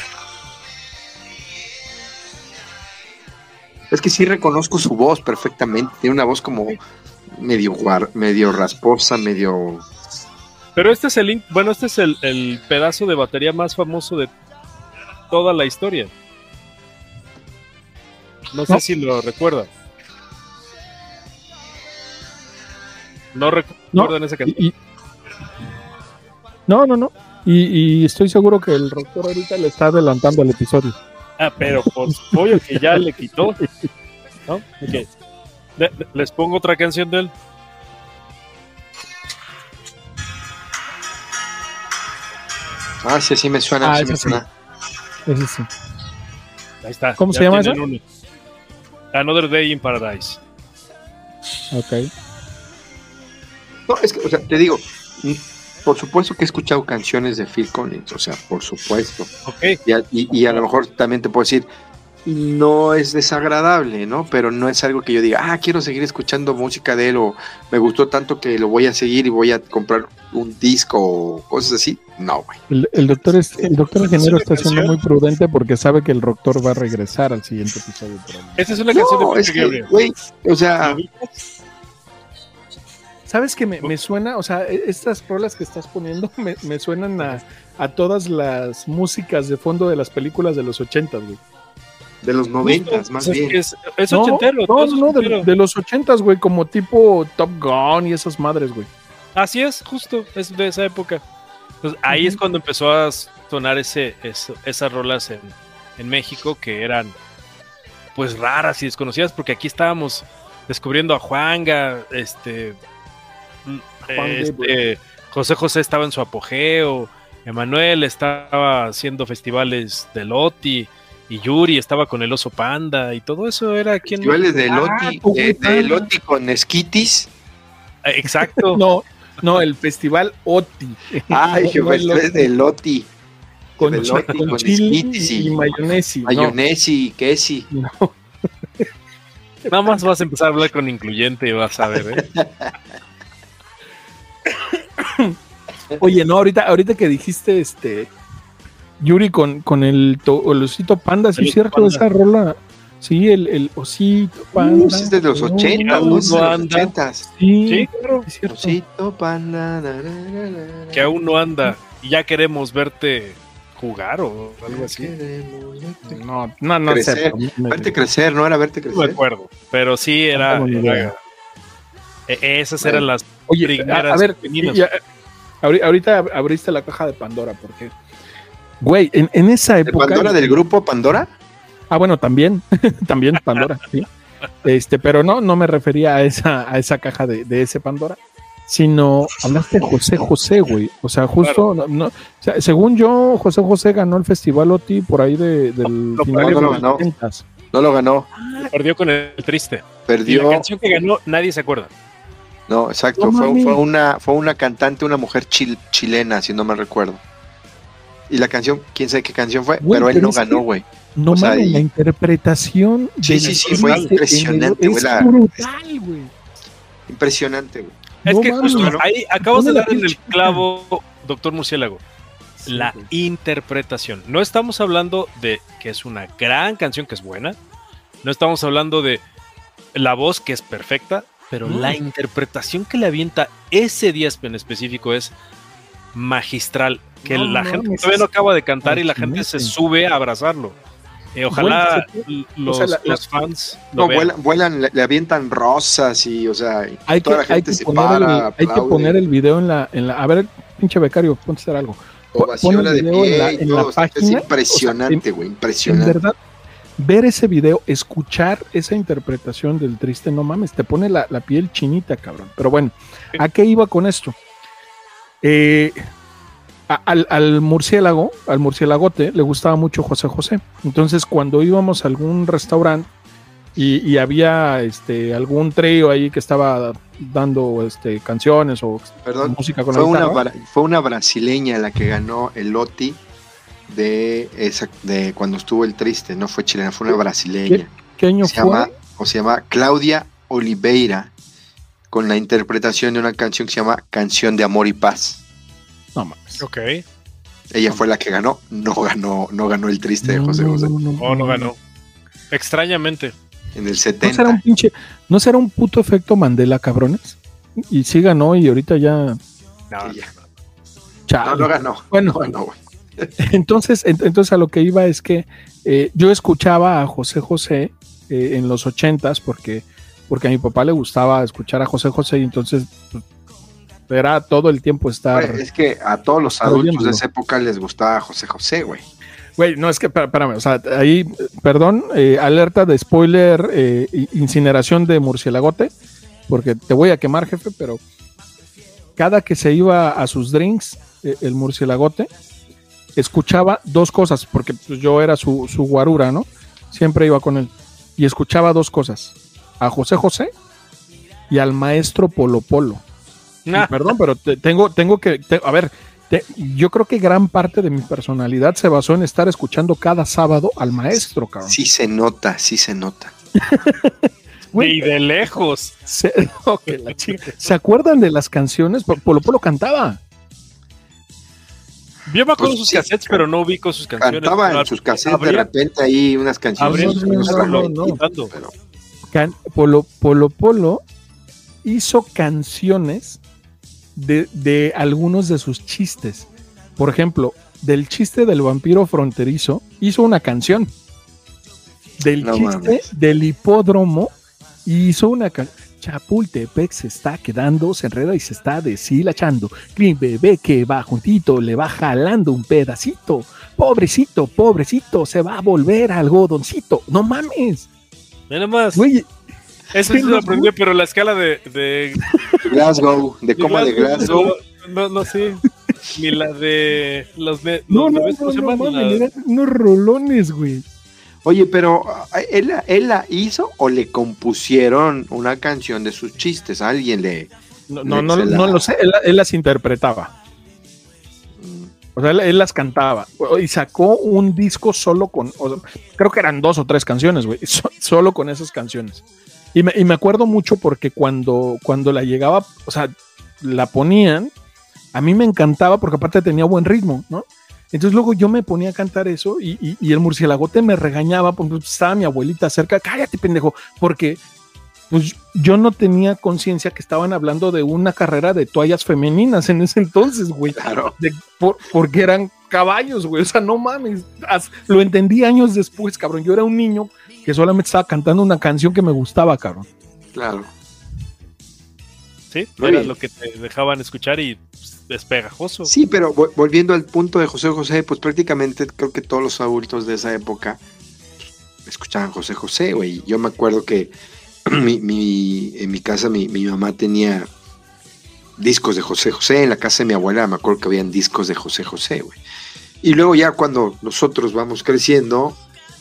Es que sí reconozco su voz perfectamente, tiene una voz como medio guar- medio rasposa, medio
Pero este es el, bueno, este es el, el pedazo de batería más famoso de toda la historia. No sé
No.
si lo recuerdan. No recuerdan esa canción.
Y- y- No, no, no. Y, y estoy seguro que el rector ahorita le está adelantando el episodio.
Ah, pero por pollo que ya le quitó. ¿No? Ok. Le- le- les pongo otra canción de él.
Ah, sí, sí me suena,
Ah,
sí me
sí.
suena.
Ese sí.
Ahí está.
¿Cómo
ya
se llama
tienen uno. Another Day in Paradise.
Ok.
No, es que, o sea, te digo, por supuesto que he escuchado canciones de Phil Collins, o sea, por supuesto.
Ok.
Y a, y- y a lo mejor también te puedo decir, no es desagradable, ¿no? Pero no es algo que yo diga, ah, quiero seguir escuchando música de él o me gustó tanto que lo voy a seguir y voy a comprar un disco o cosas así. No, güey.
El, el doctor es, el doctor
¿Esa una
está siendo muy prudente porque sabe que el doctor va a regresar al siguiente episodio.
Esta es una canción
No,
de
es que,
Gabriel.
güey, o sea.
¿Sabes que me, me suena? O sea, e- estas rolas que estás poniendo me, me suenan a, a todas las músicas de fondo de las películas de los ochentas, güey.
De los noventas, más
Pues es
bien.
Es, es
No,
ochentero.
no, no, de,
ochentero.
de los ochentas, güey, como tipo Top Gun y esas madres, güey.
Así es, justo, es de esa época. Entonces, ahí es cuando empezó a sonar ese, esas rolas en, en México que eran pues raras y desconocidas porque aquí estábamos descubriendo a Juanga, este, mm,
Juan
este, José José estaba en su apogeo, Emanuel estaba haciendo festivales de Loti y Yuri estaba con el oso panda y todo eso era aquí en
Festivales de
Ah,
Loti, de, de
ah.
Loti con esquitis.
Eh, Exacto.
No, no, el festival OTI.
Ay,
No, no, el
festivales de Loti.
con,
de
chi-
Loti,
con
con esquites y-
y mayonesi. no,
Mayonesi y quesi.
no.
Nada más vas a empezar a hablar con incluyente y vas a ver, ¿eh?
Oye, no, ahorita, ahorita que dijiste este Yuri con, con el, to- el osito panda, ¿sí
El
es cierto
panda.
esa rola? Sí, el, el osito panda.
Uh, es de los
No,
80,
aún
¿no? Es de los. 80.
Sí,
Sí, claro.
es cierto.
Osito, panda, na, na, na, na.
que aún no anda y ya queremos verte jugar o algo así.
No, no, no sé.
Crecer. Verte crecer, ¿no? Era verte
No me
crecer.
acuerdo, pero sí era. e- esas eran las.
Oye, a,
primeras
a ver, ya, ahorita abriste la caja de Pandora, porque, güey, en, en esa
¿De
época.
Pandora del grupo Pandora?
Ah, bueno, también, también Pandora, sí. Este, pero no, no me refería a esa, a esa caja de, de ese Pandora, sino hablaste de José José, güey. O sea, justo, no, no- o sea, según yo, José José ganó el Festival OTI por ahí de, del
No,
final
no,
de
no,
los
no.
70s.
No lo ganó.
Perdió con el triste. Y la
Perdió.
canción que ganó, nadie se acuerda.
No, exacto.
No
fue, fue una, fue una cantante, una mujer chil- chilena, si no me recuerdo. Y la canción, quién sabe qué canción fue,
Güey,
pero él
pero
no ganó, güey.
No
O sea,
mames,
y-
la interpretación
Sí, sí, sí, fue impresionante,
Es
güey, la-
brutal, güey.
Impresionante, güey.
Es
No
que
mames.
justo ahí acabas de dar en el clavo, doctor Murciélago.
Sí,
la
güey.
interpretación. No estamos hablando de que es una gran canción que es buena. No estamos hablando de la voz que es perfecta, pero la interpretación que le avienta ese día en específico es magistral. Que
No
la gente todavía no acaba de cantar y la gente se sube a abrazarlo. Eh, ojalá
Bueno,
los,
o sea, la-
los fans lo
No,
vean.
vuelan, vuelan, le, le avientan rosas y, o sea, y
Hay que,
toda la
hay
gente
que
se
poner
para,
el, hay que poner el video en la, en la. A ver, pinche becario, ponte a hacer algo. pon el
de
video en
pie
la-
y
en la
sea, Es
página,
impresionante, güey,
En
impresionante.
verdad, ver ese video, escuchar esa interpretación del triste, no mames, te pone la, la piel chinita, cabrón. Pero bueno, ¿a qué iba con esto? Eh, a- al, al murciélago, al murciélagote, le gustaba mucho José José. Entonces, cuando íbamos a algún restaurante y, y había este algún trío ahí que estaba dando este canciones o
Perdón,
música con
fue
la
una,
guitarra,
bra- fue una brasileña la que ganó el Loti de esa de cuando estuvo el triste, no fue chilena, fue una brasileña.
¿qué año
Se
fue?
llama, o se llama Claudia Oliveira con la interpretación de una canción que se llama Canción de Amor y Paz.
No mames.
Ok.
Ella fue la que ganó, no ganó, no ganó el triste de José
No,
José
no, no,
Oh, no
no.
ganó. Extrañamente.
en el
¿No será
70.
un pinche, no será un puto efecto Mandela, cabrones? Y sí ganó y ahorita ya.
No,
chale.
No, no ganó.
Bueno,
No ganó, güey.
entonces, ent- entonces a lo que iba es que eh, yo escuchaba a José José eh, en los ochentas porque, porque a mi papá le gustaba escuchar a José José y entonces pues, era todo el tiempo estar.
Es que a todos los adultos de esa época les gustaba José José, güey.
Güey, no es que, espérame, o sea, ahí, perdón, eh, alerta de spoiler, eh, incineración de murciélagote, porque te voy a quemar, jefe, pero cada que se iba a sus drinks, eh, el murciélagote, escuchaba dos cosas, porque pues, yo era su, su guarura, ¿no? Siempre iba con él, y escuchaba dos cosas, a José José y al maestro Polo Polo. Perdón, pero te- tengo, tengo que, te- a ver, te- yo creo que gran parte de mi personalidad se basó en estar escuchando cada sábado al maestro, cabrón.
Sí se nota, sí se nota.
Y de lejos.
se, ok, la chica. ¿Se acuerdan de las canciones? Po- Polo Polo cantaba.
Yo me acuerdo
Pues
sus
sí,
cassettes, pero no ubico sus canciones.
Cantaba en sus cassettes de repente ahí unas canciones.
abría
no, no,
cassettes,
no,
pero
no, no.
cantando.
Pero
Can- Polo, Polo Polo hizo canciones de, de algunos de sus chistes. Por ejemplo, del chiste del vampiro fronterizo, hizo una canción. Del
No
chiste
mames.
del hipódromo, hizo una canción. Chapultepec se está quedando, se enreda y se está deshilachando. Green bebé que va juntito, le va jalando un pedacito. Pobrecito, pobrecito, se va a volver algodoncito. No mames,
Mira más.
güey.
Eso sí lo aprendí, pero la escala de. de
Glasgow, de coma de Glasgow.
No, no sé. Ni la de. Los de.
No,
los
no, no,
¿cómo se
no, mames, eran unos rolones, güey.
Oye, pero ¿él, la- ¿él la hizo o le compusieron una canción de sus chistes? ¿A alguien le...?
No, no, no, no lo sé, él, él las interpretaba. O sea, él, él las cantaba. Y sacó un disco solo con, o sea, creo que eran dos o tres canciones, güey, so- solo con esas canciones. Y me, y me acuerdo mucho porque cuando, cuando la llegaba, o sea, la ponían, a mí me encantaba porque aparte tenía buen ritmo, ¿no? Entonces luego yo me ponía a cantar eso y, y- y el murciélagote me regañaba, porque estaba mi abuelita cerca, cállate pendejo, porque pues yo no tenía conciencia que estaban hablando de una carrera de toallas femeninas en ese entonces, güey.
Claro.
De- por- porque eran caballos, güey. O sea, no mames. As- lo entendí años después, cabrón. Yo era un niño que solamente estaba cantando una canción que me gustaba, cabrón.
Claro.
Sí,
Muy
era
bien.
lo que te dejaban escuchar y pues, es pegajoso.
Sí, pero vo- volviendo al punto de José José, pues prácticamente creo que todos los adultos de esa época escuchaban José José, güey. Yo me acuerdo que mi, mi- en mi casa mi, mi mamá tenía discos de José José, en la casa de mi abuela me acuerdo que habían discos de José José, güey. Y luego ya cuando nosotros vamos creciendo,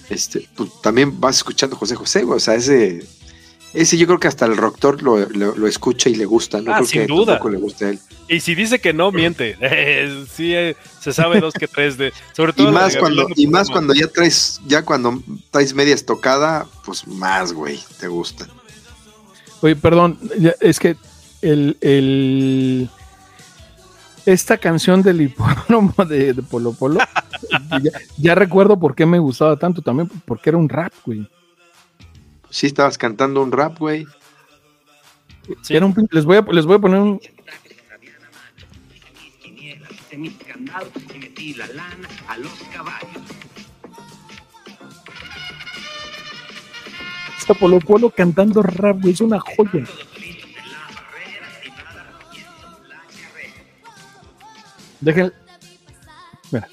este, pues también vas escuchando José José, güey. O sea, ese, ese yo creo que hasta el doctor lo, lo- lo escucha y le gusta, ¿no?
Ah,
creo
sin
que
duda.
tampoco le gusta a él.
Y si dice que no, miente. Eh, sí, eh, se sabe dos que tres de. Sobre todo
Y más
de
cuando, y más cuando ya traes, ya cuando traes media estocada, pues más, güey, te gusta.
Oye, perdón, ya- es que el, el- esta canción del hipódromo de, de Polo Polo, ya, ya recuerdo por qué me gustaba tanto también, porque era un rap, güey.
Sí estabas cantando un rap, güey.
Sí.
Era un les, voy a, les voy a poner un.
Hice mis candados y metí la lana a los caballos.
Está Polo Polo cantando rap, güey, es una joya. Dejen. Mira,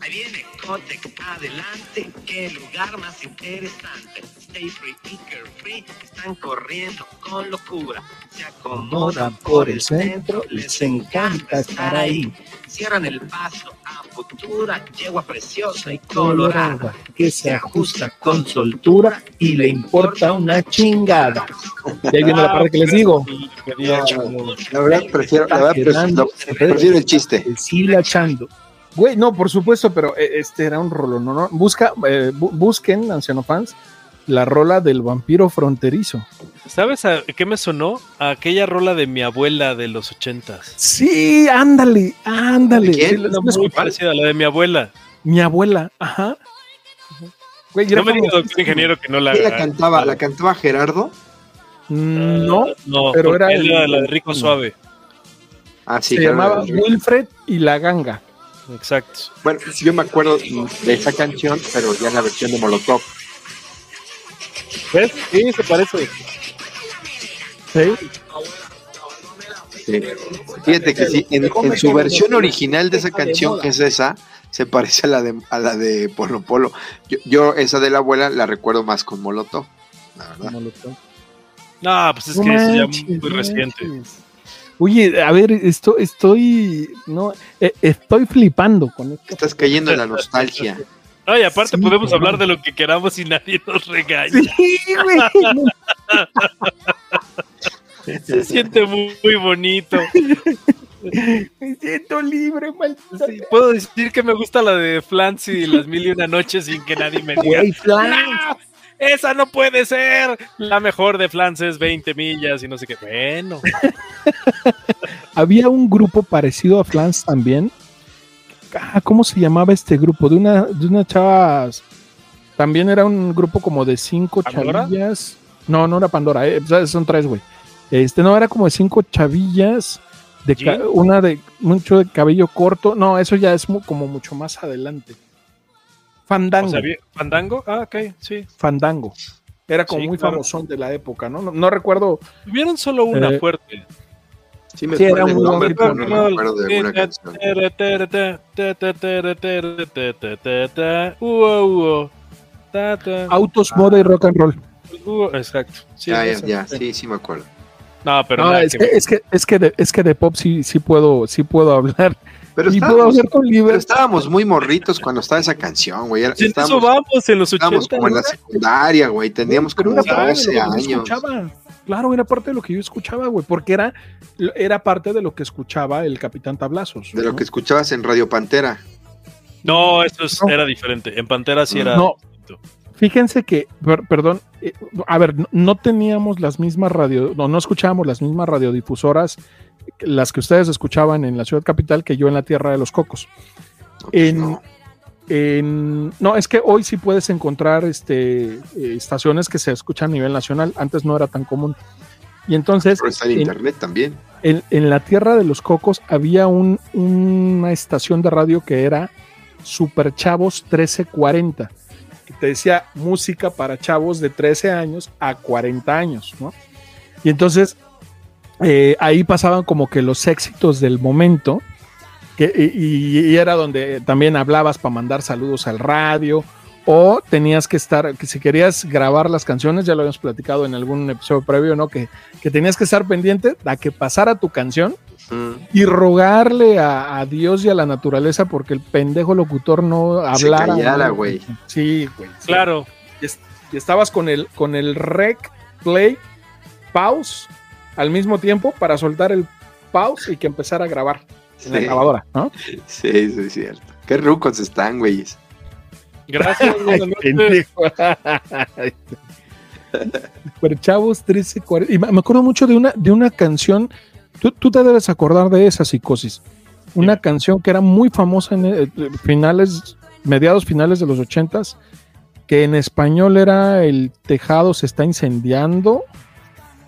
Ahí viene Kotek, adelante, qué lugar más interesante. Free están corriendo con locura. Se acomodan por el centro, les encanta estar ahí. Cierran el paso a futura, yegua preciosa y colorada, que se ajusta con soltura y le importa una chingada.
y ahí viene la parte que les digo.
La verdad, prefiero, la verdad, prefiero, prefiero el chiste.
deshilachando. Güey, no, por supuesto, pero eh, este era un rolo, ¿no? no. Busca, eh, bu- busquen, anciano fans, la rola del vampiro fronterizo.
¿Sabes a qué me sonó? A aquella rola de mi abuela de los ochentas.
Sí, ándale, ándale.
¿De quién?
Sí, la- la
Muy parecida a la de mi abuela.
Mi abuela, ajá. Güey,
No me digas, doctor ingeniero, que no la.
¿Quién la cantaba? ¿La cantaba Gerardo?
Mm, No,
no,
pero era
él
el-
era la de Rico Suave.
Ah, sí,
se
Gerardo.
llamaba Wilfred y la ganga.
Exacto.
Bueno, yo me acuerdo de esa canción, pero ya en la versión de Molotov.
¿Ves? Sí, se parece.
¿Sí?
Sí. Fíjate que sí, en, en su versión original de esa canción, que es esa, se parece a la de, a la de Polo Polo. Yo, yo esa de la abuela la recuerdo más con Molotov, la verdad.
No, pues es que eso ya
manches,
muy
no
reciente.
manches. Oye, a ver, esto, estoy, no, eh, estoy flipando con esto.
Estás cayendo en la nostalgia.
Ay, aparte
Sí,
podemos hablar de lo que queramos y nadie nos regaña.
Sí, güey.
Se siente muy, muy bonito.
Me siento libre, maldita.
Sí, puedo decir que me gusta la de Flans y las mil y una noches sin que nadie me diga.
Güey.
"No, esa no puede ser. La mejor de Flans es 20 millas y no sé qué. Bueno,
Había un grupo parecido a Flans también. Ah, ¿Cómo se llamaba este grupo? De una, de una chava. También era un grupo como de cinco
¿Pandora?
chavillas. No, no era Pandora, eh, son tres, güey. Este, no, era como de cinco chavillas. De una de mucho de cabello corto. No, eso ya es como mucho más adelante. Fandango.
o sea, vi- Fandango. Ah, ok, sí.
Fandango. Era como
Sí,
muy
claro.
famosón de la época, ¿no? No, no recuerdo.
Tuvieron solo una
Eh,
fuerte.
Sí, me
Sí, era
el nombre, pero no me acuerdo de alguna canción.
Autos, moda y rock and roll.
Exacto. Sí,
Ya, ya, ya, sí, sí me acuerdo.
No, pero
No, es,
que
es que es que de, es que de pop sí, sí puedo sí puedo hablar
Pero estábamos,
hablar con
pero
libertad.
estábamos muy morritos cuando estaba esa canción, güey.
En eso
Estábamos,
vamos en los 80.
estábamos como en la secundaria, güey. Teníamos como
era parte de
12
lo que yo
años.
escuchaba. Claro, era parte de lo que yo escuchaba, güey, porque era era parte de lo que escuchaba el Capitán Tablazos.
De lo que escuchabas en Radio Pantera.
No, eso es-
No.
era diferente. En Pantera sí era.
No.
distinto.
Fíjense que, per- perdón, eh, a ver, no, no teníamos las mismas radio, no, no escuchábamos las mismas radiodifusoras, las que ustedes escuchaban en la ciudad capital que yo en la tierra de los cocos.
No,
En-
no.
En- no, es que hoy sí puedes encontrar este, eh, estaciones que se escuchan a nivel nacional. Antes no era tan común. Y entonces,
Pero está en
en,
internet también.
en- en la Tierra de los Cocos había un- una estación de radio que era Super Chavos 1340. Que te decía música para chavos de 13 años a 40 años, ¿no? Y entonces eh, ahí pasaban como que los éxitos del momento. Que, y, y era donde también hablabas para mandar saludos al radio o tenías que estar, que si querías grabar las canciones, ya lo habíamos platicado en algún episodio previo, ¿no? Que, que tenías que estar pendiente a que pasara tu canción y rogarle a, a Dios y a la naturaleza porque el pendejo locutor no
Se
hablara.
callara,
¿no?
güey.
Sí, güey. sí.
Claro.
Y estabas con el, con el rec, play, pause al mismo tiempo para soltar el pause y que empezara a grabar en la grabadora, ¿no?
sí, sí, es cierto. Qué rucos están, güeyes.
Gracias. buenas noches.
Chavos 1340. Y me acuerdo mucho de una, de una canción. Tú, tú te debes acordar de esa psicosis. Una canción que era muy famosa en eh, finales, mediados finales de los ochentas, que en español era El tejado se está incendiando.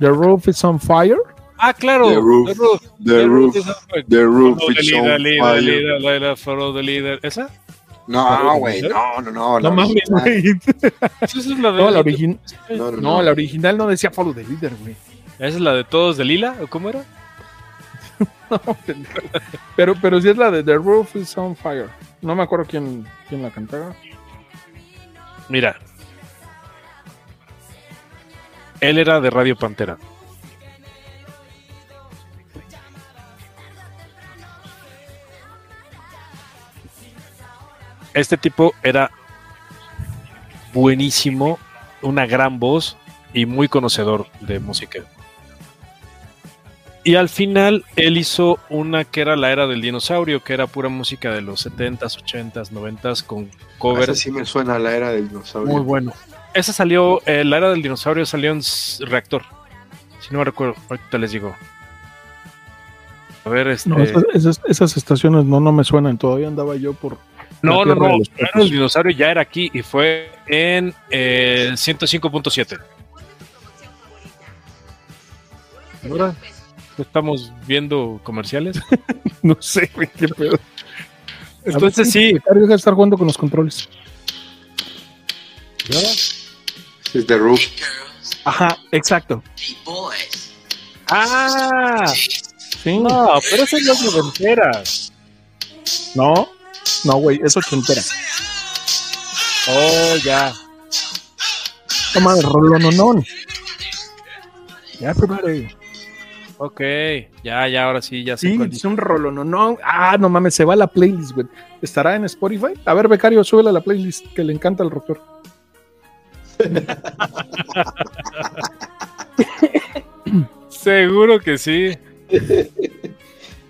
The roof is on fire.
Ah, claro.
The roof.
The roof.
The roof,
is on fire.
the roof
Follow the
is on fire.
follow the leader. ¿Esa?
No, güey, no, no, no.
No
la
mames,
original.
güey.
Esa es la de.
No, la, origi-
No, no,
no,
no.
la original no decía follow the leader, güey.
¿Esa es la de todos de Lila? ¿O cómo era?
No, pero, pero sí es la de The Roof is on Fire. No me acuerdo quién, quién la cantaba.
Mira. Él era de Radio Pantera. Este tipo era buenísimo, una gran voz y muy conocedor de música. Y al final él hizo una que era la era del dinosaurio, que era pura música de los 70s, 80s, 90s con
Esa
covers.
sí me suena a la era del dinosaurio.
Muy bueno.
Esa salió, eh, la era del dinosaurio salió en reactor. Si no me recuerdo, ahorita les digo. A ver, este.
No, esas, esas- esas estaciones no, no me suenan. Todavía andaba yo por.
no, no, no. La era
pocos.
del dinosaurio ya era aquí y fue en eh, 105.7. Ahora estamos viendo comerciales.
No sé, güey, qué pedo.
Entonces sí,
Deja de estar jugando con los controles.
Es The Roof.
Ajá, exacto.
Ah,
Sí.
no, pero esa es la noventera.
No, no, güey, es ochentera.
Oh, ya.
Toma el rolononón. Ya, everybody.
Ok, ya, ya, ahora sí, ya sé
Sí,
cuál
es un rolo, no, no. Ah, no mames, se va a la playlist, güey. ¿Estará en Spotify? A ver, becario, súbela a la playlist que le encanta al rocker.
Seguro que sí.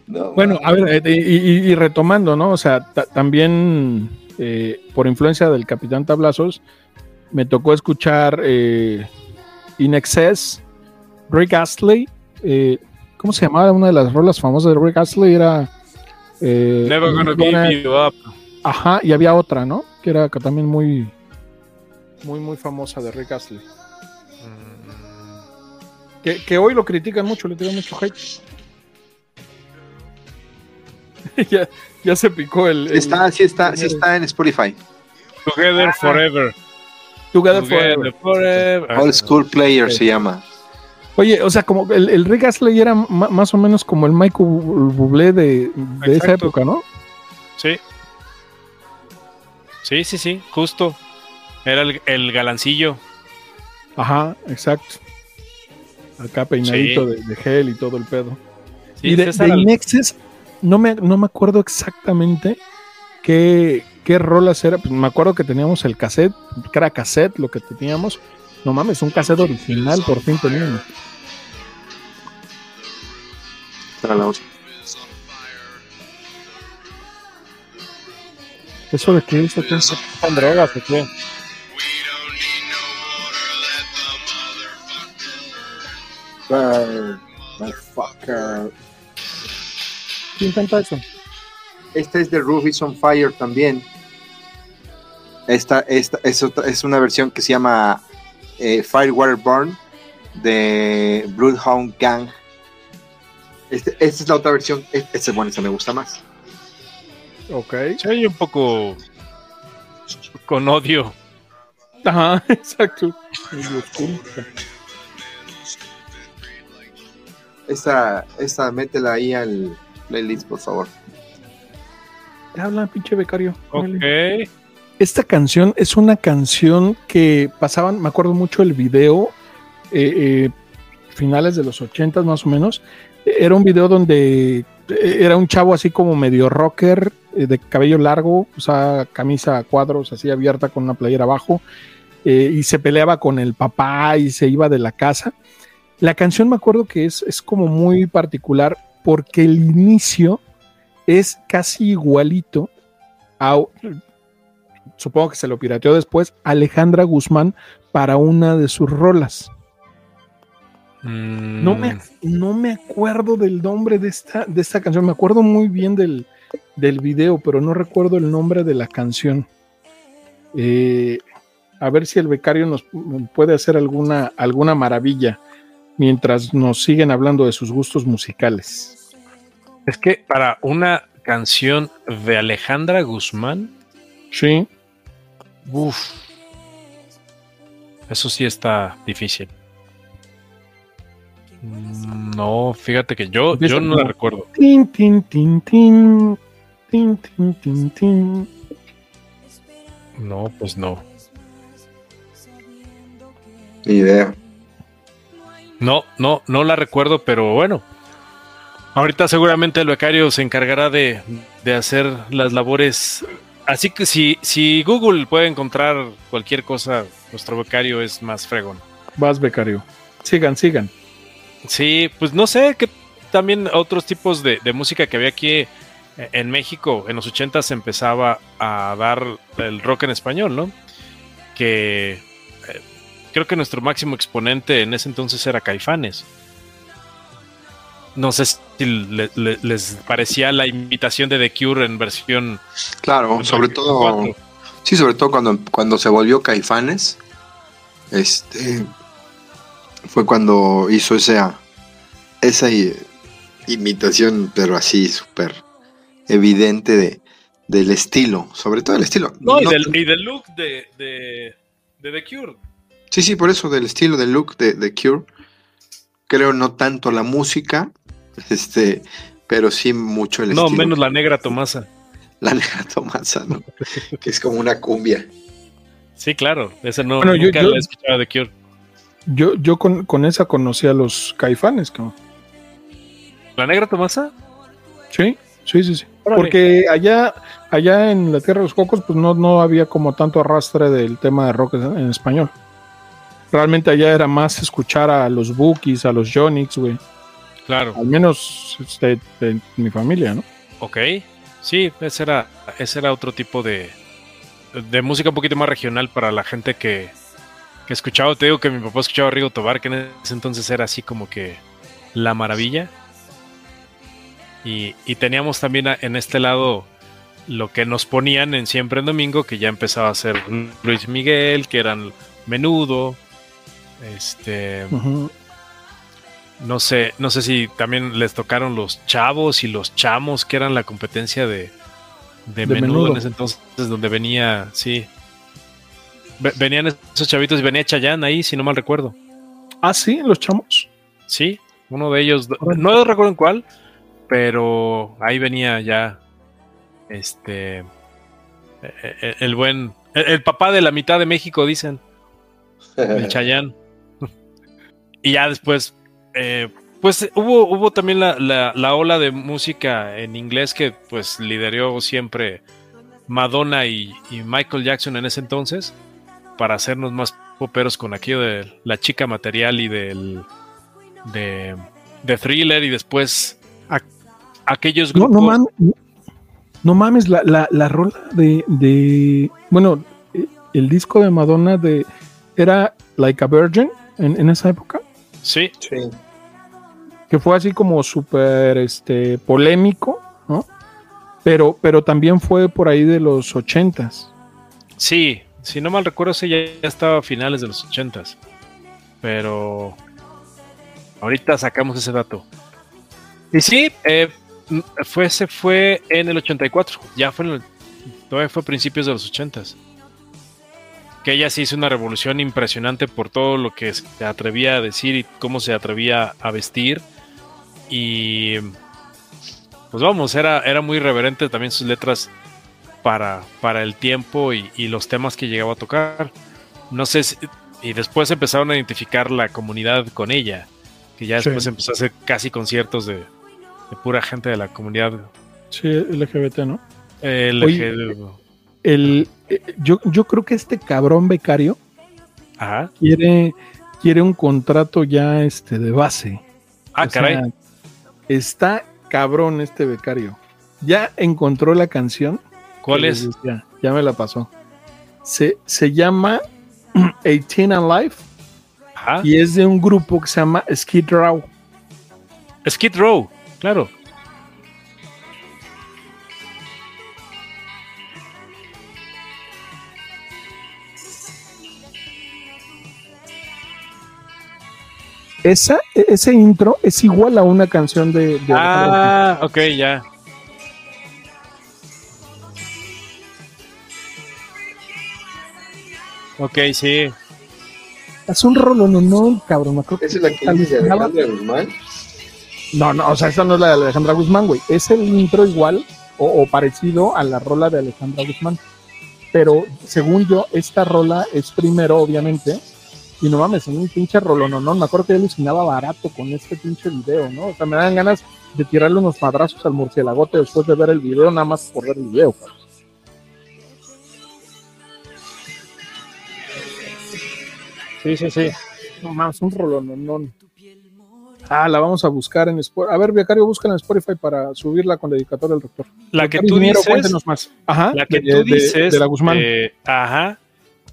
No,
Bueno, a ver, eh, y, y- y retomando, ¿no? O sea, ta- también eh, por influencia del Capitán Tablazos, me tocó escuchar eh, In Excess, Rick Astley. eh, ¿Cómo se llamaba? Una de las rolas famosas de Rick Astley era. eh,
Never gonna give you up.
Ajá, y había otra, ¿no? Que era que también muy. Muy, muy famosa de Rick Astley. Que, que hoy lo critican mucho, le tiran mucho hate. ya, ya se picó el. el
Está, sí está, sí está en Spotify.
Together Forever.
Together
Together
Forever.
Forever.
Old School Player se llama.
Oye, o sea, como el, el Rick Astley era más o menos como el Michael Bublé de, de esa época, ¿no?
Sí. Sí, sí, sí, justo. Era el, el galancillo.
Ajá, exacto. Acá peinadito
Sí.
de, de gel y todo el pedo.
Sí,
y de, de
Al-
Inexes, no me, no me acuerdo exactamente qué, qué rolas era. Pues me acuerdo que teníamos el cassette, que era cassette lo que teníamos. No mames, un cassette original por fin teníamos. ¿Eso de? ¿O qué es?
¿Con drogas o qué?
¿Quién canta eso?
Esta es de Roof is on Fire también. Esta, esta es, otra- es una versión que se llama eh, Firewater Burn de Bloodhound Gang. Este- esta es la otra versión. Este, este, bueno, esta me gusta más.
Ok.
Se oye un poco con odio.
Ajá, exacto.
Esta, esta métela ahí al playlist, por favor.
Habla, pinche becario.
Ok.
Esta canción es una canción que pasaban, me acuerdo mucho el video, eh, eh, finales de los ochentas más o menos. Era un video donde eh, era un chavo así como medio rocker, eh, de cabello largo, o sea, camisa a cuadros así abierta con una playera abajo, eh, y se peleaba con el papá y se iba de la casa. La canción me acuerdo que es, es como muy particular porque el inicio es casi igualito a, supongo que se lo pirateó después, Alejandra Guzmán para una de sus rolas.
Mm,
No me, no me acuerdo del nombre de esta, de esta canción, me acuerdo muy bien del, del video, pero no recuerdo el nombre de la canción. Eh, a ver si el becario nos puede hacer alguna, alguna maravilla mientras nos siguen hablando de sus gustos musicales.
Es que para una canción de Alejandra Guzmán,
Sí.
uff, eso sí está difícil. No, fíjate que yo, yo no la recuerdo.
Tin, tin, tin, tin. Tin, tin, tin, tin.
No, pues no.
Ni idea.
No, no, no la recuerdo, pero bueno. Ahorita seguramente el becario se encargará de, de hacer las labores. Así que si, si Google puede encontrar cualquier cosa, nuestro becario es más fregón.
Vas, becario. Sigan, sigan.
Sí, pues no sé, que también otros tipos de, de música que había aquí eh, en México en los 80 se empezaba a dar el rock en español, ¿no? Que creo que nuestro máximo exponente en ese entonces era Caifanes. No sé si le- le- les parecía la invitación de The Cure en versión
Claro, sobre todo.
4.
Sí, sobre todo cuando, cuando se volvió Caifanes. Este. Fue cuando hizo esa. Esa imitación, pero así súper evidente de, del estilo. Sobre todo el estilo.
No, y, del,
tan-
y del look de, de, de The Cure.
Sí, sí, por eso del estilo, del look de, de Cure. Creo no tanto la música, este, pero sí mucho el
No,
estilo.
menos la negra Tomasa.
la negra Tomasa, ¿no? que es como una cumbia.
Sí, claro. Ese no,
Bueno,
nunca
yo-
la he escuchado de Cure.
Yo, yo con, con esa conocí a los caifanes, cabrón.
la negra Tomasa?
Sí, sí, sí, sí. Porque allá, allá en la Tierra de los Cocos, pues no, no había como tanto arrastre del tema de rock en español. Realmente allá era más escuchar a los Bookies, a los Jonix, güey.
Claro.
Al menos este, de mi familia, ¿no?
Ok. Sí, ese era, ese era otro tipo de, de música un poquito más regional para la gente que, que escuchaba. Te digo que mi papá escuchaba a Rigo Tobar, que en ese entonces era así como que la maravilla. Y, y teníamos también en este lado lo que nos ponían en Siempre en Domingo, que ya empezaba a ser Luis Miguel, que eran Menudo. Este, no sé, no sé si también les tocaron los chavos y los chamos, que eran la competencia de, de,
De
menudo,
Menudo.
en ese entonces, donde venía, sí. Ve- Venían esos chavitos y venía Chayanne ahí, si no mal recuerdo.
Ah, sí, los chamos.
Sí, uno de ellos, no recuerdo en cuál, pero ahí venía ya este eh, eh, el buen el, el papá de la mitad de México dicen, el Chayán. Y ya después eh, pues hubo hubo también la, la, la ola de música en inglés que pues lideró siempre Madonna y, y Michael Jackson en ese entonces para hacernos más poperos con aquello de la chica material y del de, de thriller y después a- aquellos grupos
no mames. No mames, la, la, la rola de, de. Bueno, eh, el disco de Madonna de. Era Like a Virgin en, en esa época.
Sí
Sí.
Que fue así como súper este, polémico, ¿no? Pero, pero también fue por ahí de los ochentas.
sí si no mal recuerdo ese ya, ya estaba a finales de los ochentas pero ahorita sacamos ese dato y sí eh, fue se fue en el 84 ya fue en el- todavía fue a principios de los ochentas que ella sí hizo una revolución impresionante por todo lo que se atrevía a decir y cómo se atrevía a vestir y pues vamos era era muy irreverente también sus letras para, para el tiempo y, y los temas que llegaba a tocar. No sé si- y después empezaron a identificar la comunidad con ella, que ya
Sí.
después empezó a hacer casi conciertos de, de pura gente de la comunidad
Sí, LGBT, ¿no?
LG.
Oye, El, yo, yo creo que este cabrón becario
Ajá.
quiere, quiere un contrato ya este, de base.
Ah,
O sea,
caray.
está cabrón este becario. Ya encontró la canción.
¿Cuál es?
decía, ya me la pasó. Se, se llama 18 and Life
Ajá.
y es de un grupo que se llama Skid Row.
Skid Row, claro.
Esa, e- ese intro es igual a una canción de. de
Ah, ok, ya. Ok, sí.
Es un rolo, no, no, cabrón. me acuerdo
¿Esa es la que dice. Alejandra Guzmán?
No, no, o sea, esa no es la de Alejandra Guzmán, güey. Es el intro igual o, o parecido a la rola de Alejandra Guzmán. Pero según yo, esta rola es primero, obviamente. Y no mames, es un pinche rolo, no, no. Me acuerdo que yo alucinaba barato con este pinche video, ¿no? O sea, me dan ganas de tirarle unos madrazos al murcielagote después de ver el video, nada más por ver el video. Sí, sí, sí. No mames, un rolo, no, no. Ah, la vamos a buscar en Spotify. A ver, Becario, búscala en Spotify para subirla con dedicatoria al doctor.
La que tú dices,
cuéntenos más. Ajá.
la que
de-
tú
de-
dices,
De, la Guzmán.
eh, ajá,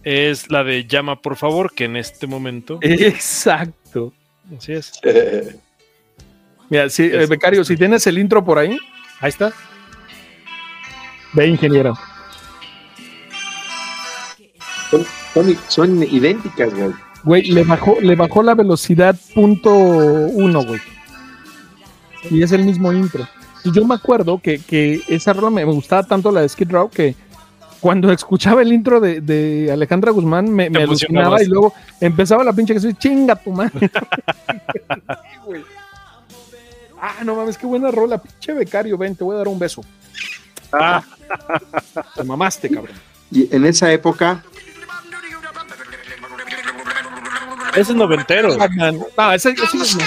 es la de llama por favor, que en este momento,
Exacto.
así es.
Mira, sí, eh, Becario, si tienes el intro por ahí,
Ahí está.
ve, ingeniero.
Son, son- son idénticas, güey.
Güey, le bajó, le bajó la velocidad punto uno, güey. Y es el mismo intro. Y yo me acuerdo que, que esa rola me, me gustaba tanto la de Skid Row que cuando escuchaba el intro de, de Alejandra Guzmán me, me alucinaba y luego empezaba la pinche que soy chinga tu madre. Sí, ah, no mames, qué buena rola, pinche becario, ven, te voy a dar un beso.
Ah,
Te mamaste, cabrón.
Y en esa época,
ese es noventero.
No, esa, esa es ¿no?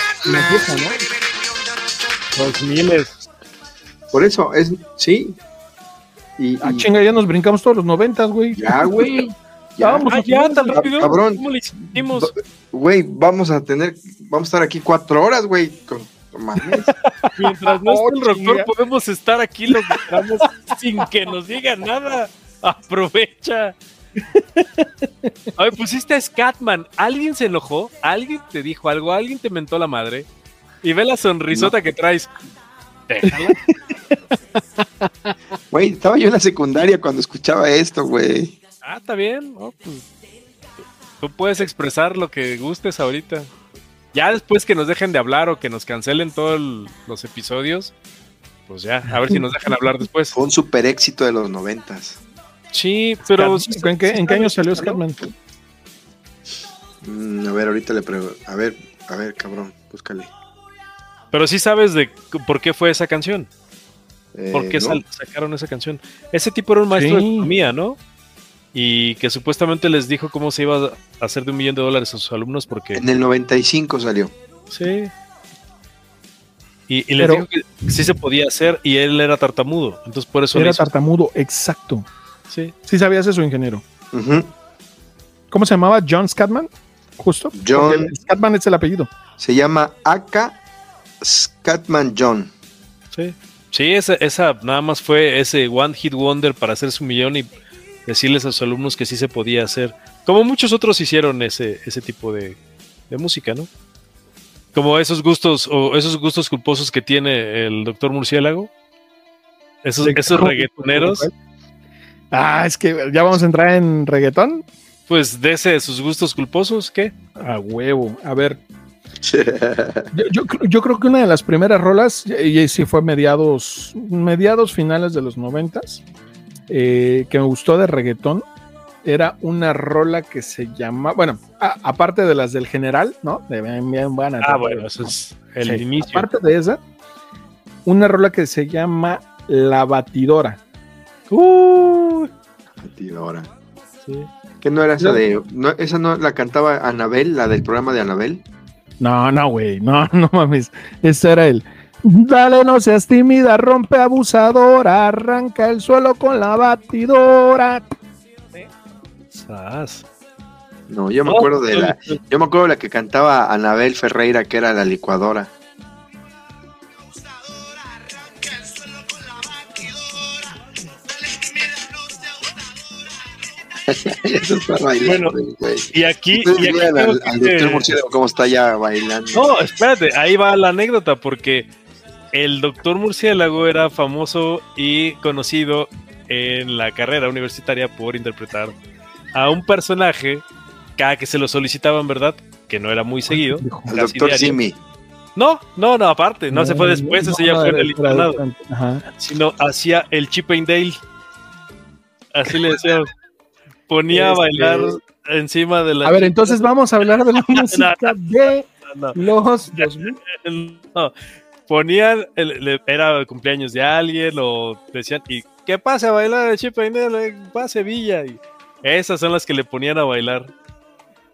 Dos miles.
Por eso, es, sí. Y,
Ah,
y-
chinga, ya nos brincamos todos los noventas, güey.
ya, güey.
Ya, vamos.
Ah, ya, tan rápido.
cabrón.
¿Cómo le hicimos?
Güey, vamos a tener, vamos a estar aquí cuatro horas, güey. Con, no mames.
Mientras no
Oh,
esté el
chinga.
podemos estar aquí los que estamos sin que nos diga nada. Aprovecha. Ay, pusiste a Scatman. ¿Alguien se enojó? ¿Alguien te dijo algo? ¿Alguien te mentó la madre? Y ve la sonrisota que traes. Déjala.
Güey, estaba yo en la secundaria cuando escuchaba esto, güey.
Ah, está bien. Pues, tú puedes expresar lo que gustes ahorita. Ya después que nos dejen de hablar o que nos cancelen todos los episodios, pues ya, a ver si nos dejan hablar después.
Fue un super éxito de los noventas.
Sí, pero...
¿En qué, en qué año salió Scatman?
Mm, a ver, ahorita le pregunto. A ver, a ver, cabrón, búscale.
Pero sí sabes de por qué fue esa canción.
Eh,
¿Por qué sacaron esa canción? Ese tipo era un maestro de
Sí.
economía, ¿no? Y que supuestamente les dijo cómo se iba a hacer de un millón de dólares a sus alumnos porque...
En el 95 salió.
Sí. Y, y les
Pero-
dijo que sí se podía hacer y él era tartamudo. Entonces por eso le
Era tartamudo, exacto.
Sí.
Sí sabías eso, ingeniero. ¿Cómo se llamaba? John Scatman, justo.
John-
Scatman es el apellido.
Se llama Aka Scatman John.
Sí, sí esa, esa nada más fue ese One Hit Wonder para hacer su millón y decirles a sus alumnos que sí se podía hacer. Como muchos otros hicieron ese, ese tipo de, de música, ¿no? Como esos gustos o esos gustos culposos que tiene el doctor Murciélago. Esos,
¿De
esos reggaetoneros,
Ah, es que ya vamos a entrar en reggaetón.
pues de ese, sus gustos culposos, ¿qué?
A huevo. A ver, yo, yo cr- yo creo que una de las primeras rolas, y y sí fue mediados, mediados finales de los noventas, eh, que me gustó de reggaetón, era una rola que se llama, bueno, a- aparte de las del general, ¿no? De bien, bien buena.
Ah, bueno, eso es el
Sí,
inicio.
Aparte de esa, una rola que se llama La Batidora.
Uh,
Batidora.
sí.
Que no era esa de. No, esa no la cantaba Anabel, la del programa de Anabel.
No, no, güey, no, no mames. Ese era el. Dale, no seas tímida, rompe abusadora, arranca el suelo con la batidora.
Sas.
No, yo me acuerdo de la. Yo me acuerdo de la que cantaba Anabel Ferreira, que era la licuadora. Eso está bailando, güey.
Y aquí, y
al, doctor Murciélago cómo está ya bailando.
No, espérate, ahí va la anécdota, porque el doctor Murciélago era famoso y conocido en la carrera universitaria por interpretar a un personaje cada que se lo solicitaban, ¿verdad? Que no era muy seguido.
Al doctor
diario.
Simi.
No, no, no, aparte, no, se fue después,
no,
ese ya
no,
fue en el internado, sino hacía el Chip and Dale. Así le decíamos. Ponía a
Este-
bailar encima de la.
A ver, entonces vamos a hablar de la música de
No,
los 2000.
No, ponían, el- era el cumpleaños de alguien o decían, y que pase a bailar el Chip and Dale, pase Villa. Y esas son las que le ponían a bailar.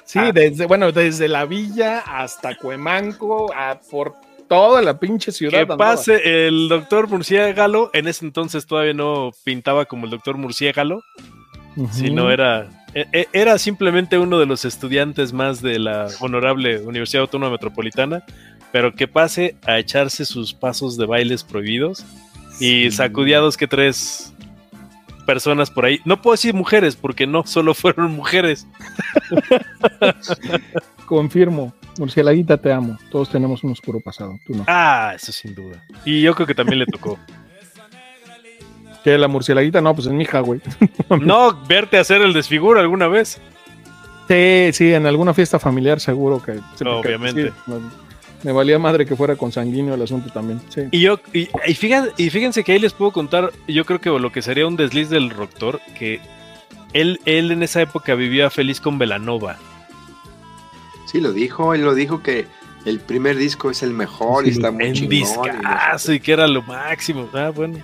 Sí, desde, bueno, desde la villa hasta Cuemanco, a por toda la pinche ciudad.
Que
andaba.
pase el doctor Murciégalo, en ese entonces todavía no pintaba como el doctor Murciégalo,
Ujú.
sino era, e- e- era simplemente uno de los estudiantes más de la honorable Universidad Autónoma Metropolitana, pero que pase a echarse sus pasos de bailes prohibidos y sacudía dos que tres personas por ahí. No puedo decir mujeres, porque no solo fueron mujeres.
Confirmo. Murcielaguita, te amo. Todos tenemos un oscuro pasado. Tú no.
Ah, eso sin duda. Y yo creo que también le tocó.
Que la murcielaguita, no, pues es mi hija, güey.
No, verte hacer el desfiguro alguna vez.
Sí, sí, en alguna fiesta familiar seguro que.
Obviamente.
sí, me, me valía madre que fuera consanguíneo el asunto también. Sí.
Y yo, y, y fíjense, y fíjense que ahí les puedo contar, yo creo que lo que sería un desliz del Doctor, que él, él en esa época vivía feliz con Velanova.
Sí, lo dijo. Él lo dijo que el primer disco es el mejor y está muy
En
chingón.
discazo y que era lo máximo. Ah, bueno.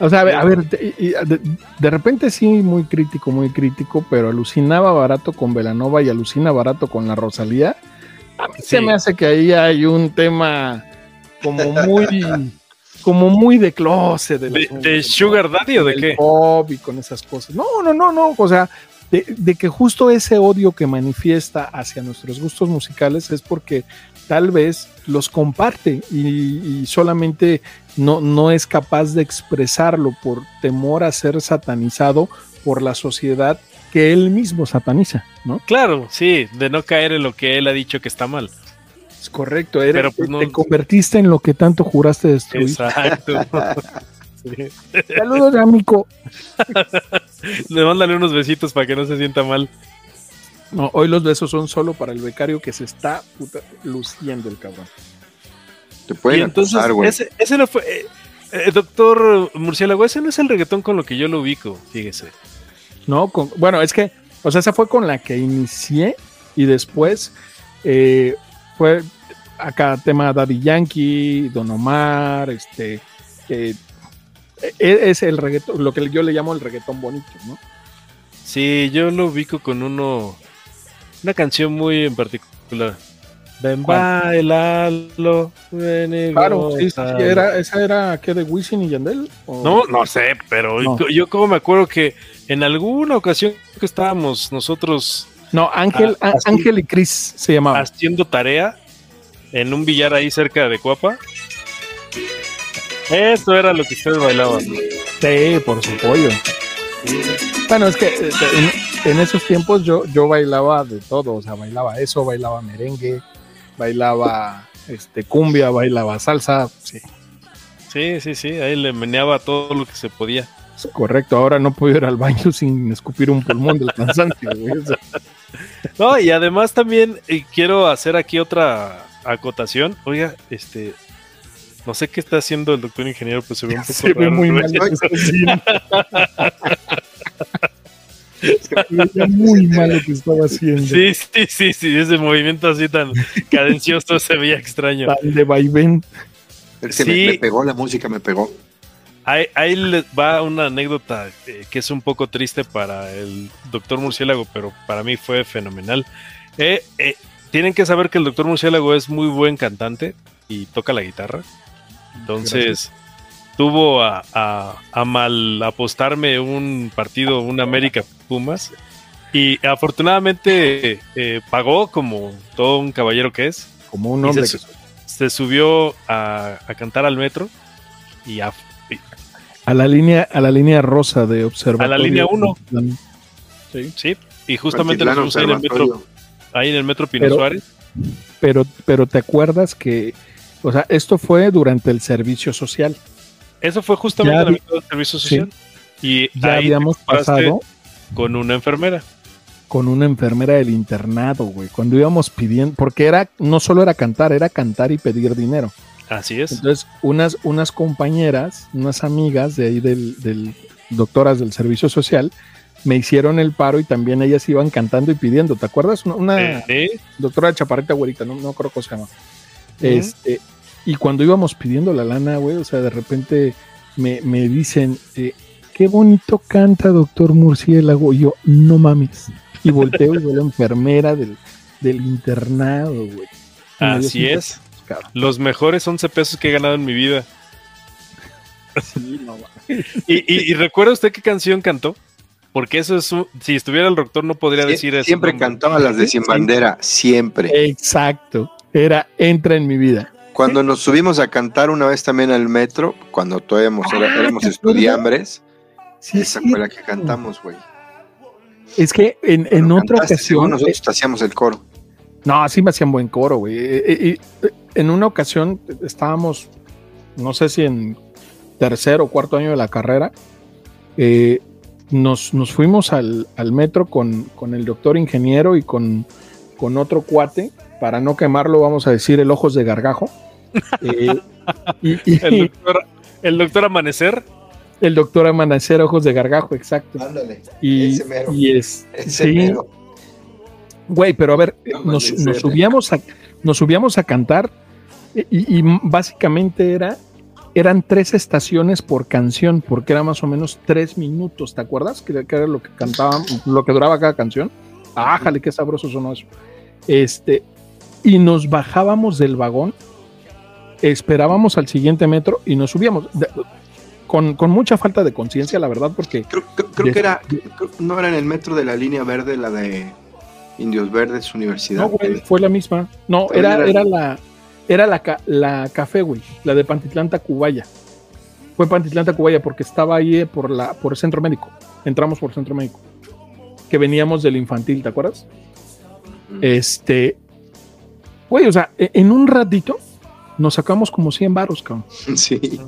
O sea, a ver, a ver, de, repente sí, muy crítico, muy crítico, pero alucinaba barato con Velanova y alucina barato con la Rosalía. A mí se me hace que ahí hay un tema como muy, como muy de closet.
¿De, de. Sugar Daddy o de qué?
pop y con esas cosas. No, no, no, no. O sea, de, de que justo ese odio que manifiesta hacia nuestros gustos musicales es porque tal vez los comparte y, y solamente no, no es capaz de expresarlo por temor a ser satanizado por la sociedad que él mismo sataniza, ¿no?
Claro, sí, de no caer en lo que él ha dicho que está mal.
Es correcto, eres-
Pero, pues, no-
te convertiste en lo que tanto juraste destruir.
Exacto. Sí.
Saludos, amigo.
Le mándale unos besitos para que no se sienta mal.
No, hoy los besos son solo para el becario que se está puta luciendo el cabrón.
Te pueden
y entonces,
acusar, güey.
ese, ese no fue. eh, eh, doctor Murciélago, ese no es el reggaetón con lo que yo lo ubico, fíjese.
No, con- bueno, es que, o sea, esa fue con la que inicié y después eh, fue acá tema Daddy Yankee, Don Omar, este, eh, e- es el reggaetón, lo que yo le llamo el reggaetón bonito, ¿no?
Sí, yo lo ubico con uno. Una canción muy en particular. Ven, bailalo. ven
Claro, sí, era, esa era que de Wisin y Yandel. ¿O?
No, no sé, pero
No.
yo- yo como me acuerdo que en alguna ocasión que estábamos nosotros
No, Ángel,
Ah.
Ángel y Cris se llamaba.
haciendo tarea en un billar ahí cerca de Cuapa. Eso era lo que ustedes bailaban.
Sí, por su pollo. Bueno, es que eh, en, esos tiempos yo, yo bailaba de todo, o sea, bailaba eso, bailaba merengue, bailaba este cumbia, bailaba salsa, sí,
Sí, sí, sí, ahí le meneaba todo lo que se podía.
es correcto. Ahora no puedo ir al baño sin escupir un pulmón del cansancio. güey,
No, y además también eh, quiero hacer aquí otra acotación. Oiga, este, no sé qué está haciendo el doctor ingeniero, pero se ve un poco
se ve muy
¿no?
mal. muy mal lo que estaba haciendo.
Sí, sí, sí, sí, ese movimiento así tan cadencioso se veía extraño.
Tan de vaivén.
Es que
Sí.
me, me pegó la música, me pegó.
Ahí, ahí va una anécdota eh, que es un poco triste para el doctor Murciélago, pero para mí fue fenomenal. Eh, eh, tienen que saber que el doctor Murciélago es muy buen cantante y toca la guitarra. Entonces, tuvo a, a- a mal apostarme un partido, un América Pumas. Y afortunadamente eh, pagó como todo un caballero que es.
Como un hombre
se,
que
se subió a, a cantar al metro y a,
A la línea, a la línea rosa de observatorio.
A la línea uno.
Sí.
Sí, y justamente nos ahí en el metro, ahí en el metro Pino
Pero-
Suárez.
Pero, pero te acuerdas que, o sea, esto fue durante el servicio social.
Eso fue justamente
Ya
del servicio social. Y
Ya
ahí
habíamos pasado
con una enfermera.
con una enfermera del internado, güey. Cuando íbamos pidiendo, porque era, no solo era cantar, era cantar y pedir dinero.
Así es.
Entonces, unas, unas compañeras, unas amigas de ahí del, del doctoras del servicio social, me hicieron el paro y también ellas iban cantando y pidiendo. ¿Te acuerdas? Una, una-
Eh,
doctora Chaparrita Güerita, no, no creo cómo se llama. Este, y cuando íbamos pidiendo la lana, güey, o sea, de repente me, me dicen, eh, qué bonito canta doctor Murciélago. Y yo, no mames. Y volteo y veo la enfermera del, del internado, güey.
Así es.
pesos.
Los mejores 11 pesos que he ganado en mi vida.
Sí, no mames.
¿Y, y, y recuerda usted qué canción cantó? Porque eso es un- si estuviera el doctor no podría
Sie-
decir eso.
siempre cantaba las de Sin Bandera, siempre.
Exacto. Era entra en mi vida.
Cuando nos subimos a cantar una vez también al metro, cuando todavía éramos,
Ah,
éramos estudiambres,
Sí,
esa
sí.
fue la que cantamos, güey.
Es que en, en otra
cantaste,
ocasión.
nosotros hacíamos el coro.
No, así me hacían buen coro, güey. Eh, eh, en una ocasión estábamos, no sé si en tercer o cuarto año de la carrera, eh, nos, nos fuimos al, al metro con, con el doctor ingeniero y con, con otro cuate, para no quemarlo, vamos a decir el ojos de gargajo. Eh, y, y
El doctor, el doctor Amanecer.
El doctor Amanecer Ojos de Gargajo, exacto.
Ándale.
Y,
Ese mero.
y es,
Ese
sí,
mero.
Güey, pero a ver, nos, subíamos a, nos subíamos a cantar y, y básicamente era, eran tres estaciones por canción, porque era más o menos tres minutos, ¿te acuerdas? Que, que era lo que cantaban, lo que duraba cada canción. Ájale, qué sabroso sonó eso. Este, y nos bajábamos del vagón esperábamos al siguiente metro y nos subíamos. Con, con mucha falta de conciencia, la verdad, porque
Creo, creo- creo
De-
que era, creo- no era en el metro de la línea verde, la de Indios Verdes Universidad.
no, güey, fue la misma. No, era,
era-
era la era la, la café, güey, la de Pantitlán Tacubaya. Fue Pantitlán Tacubaya porque estaba ahí eh, por la por el centro médico. Entramos por el centro médico. Que veníamos del infantil, ¿te acuerdas? Este, güey, o sea, e- en un ratito nos sacamos como 100 varos, cabrón.
Sí.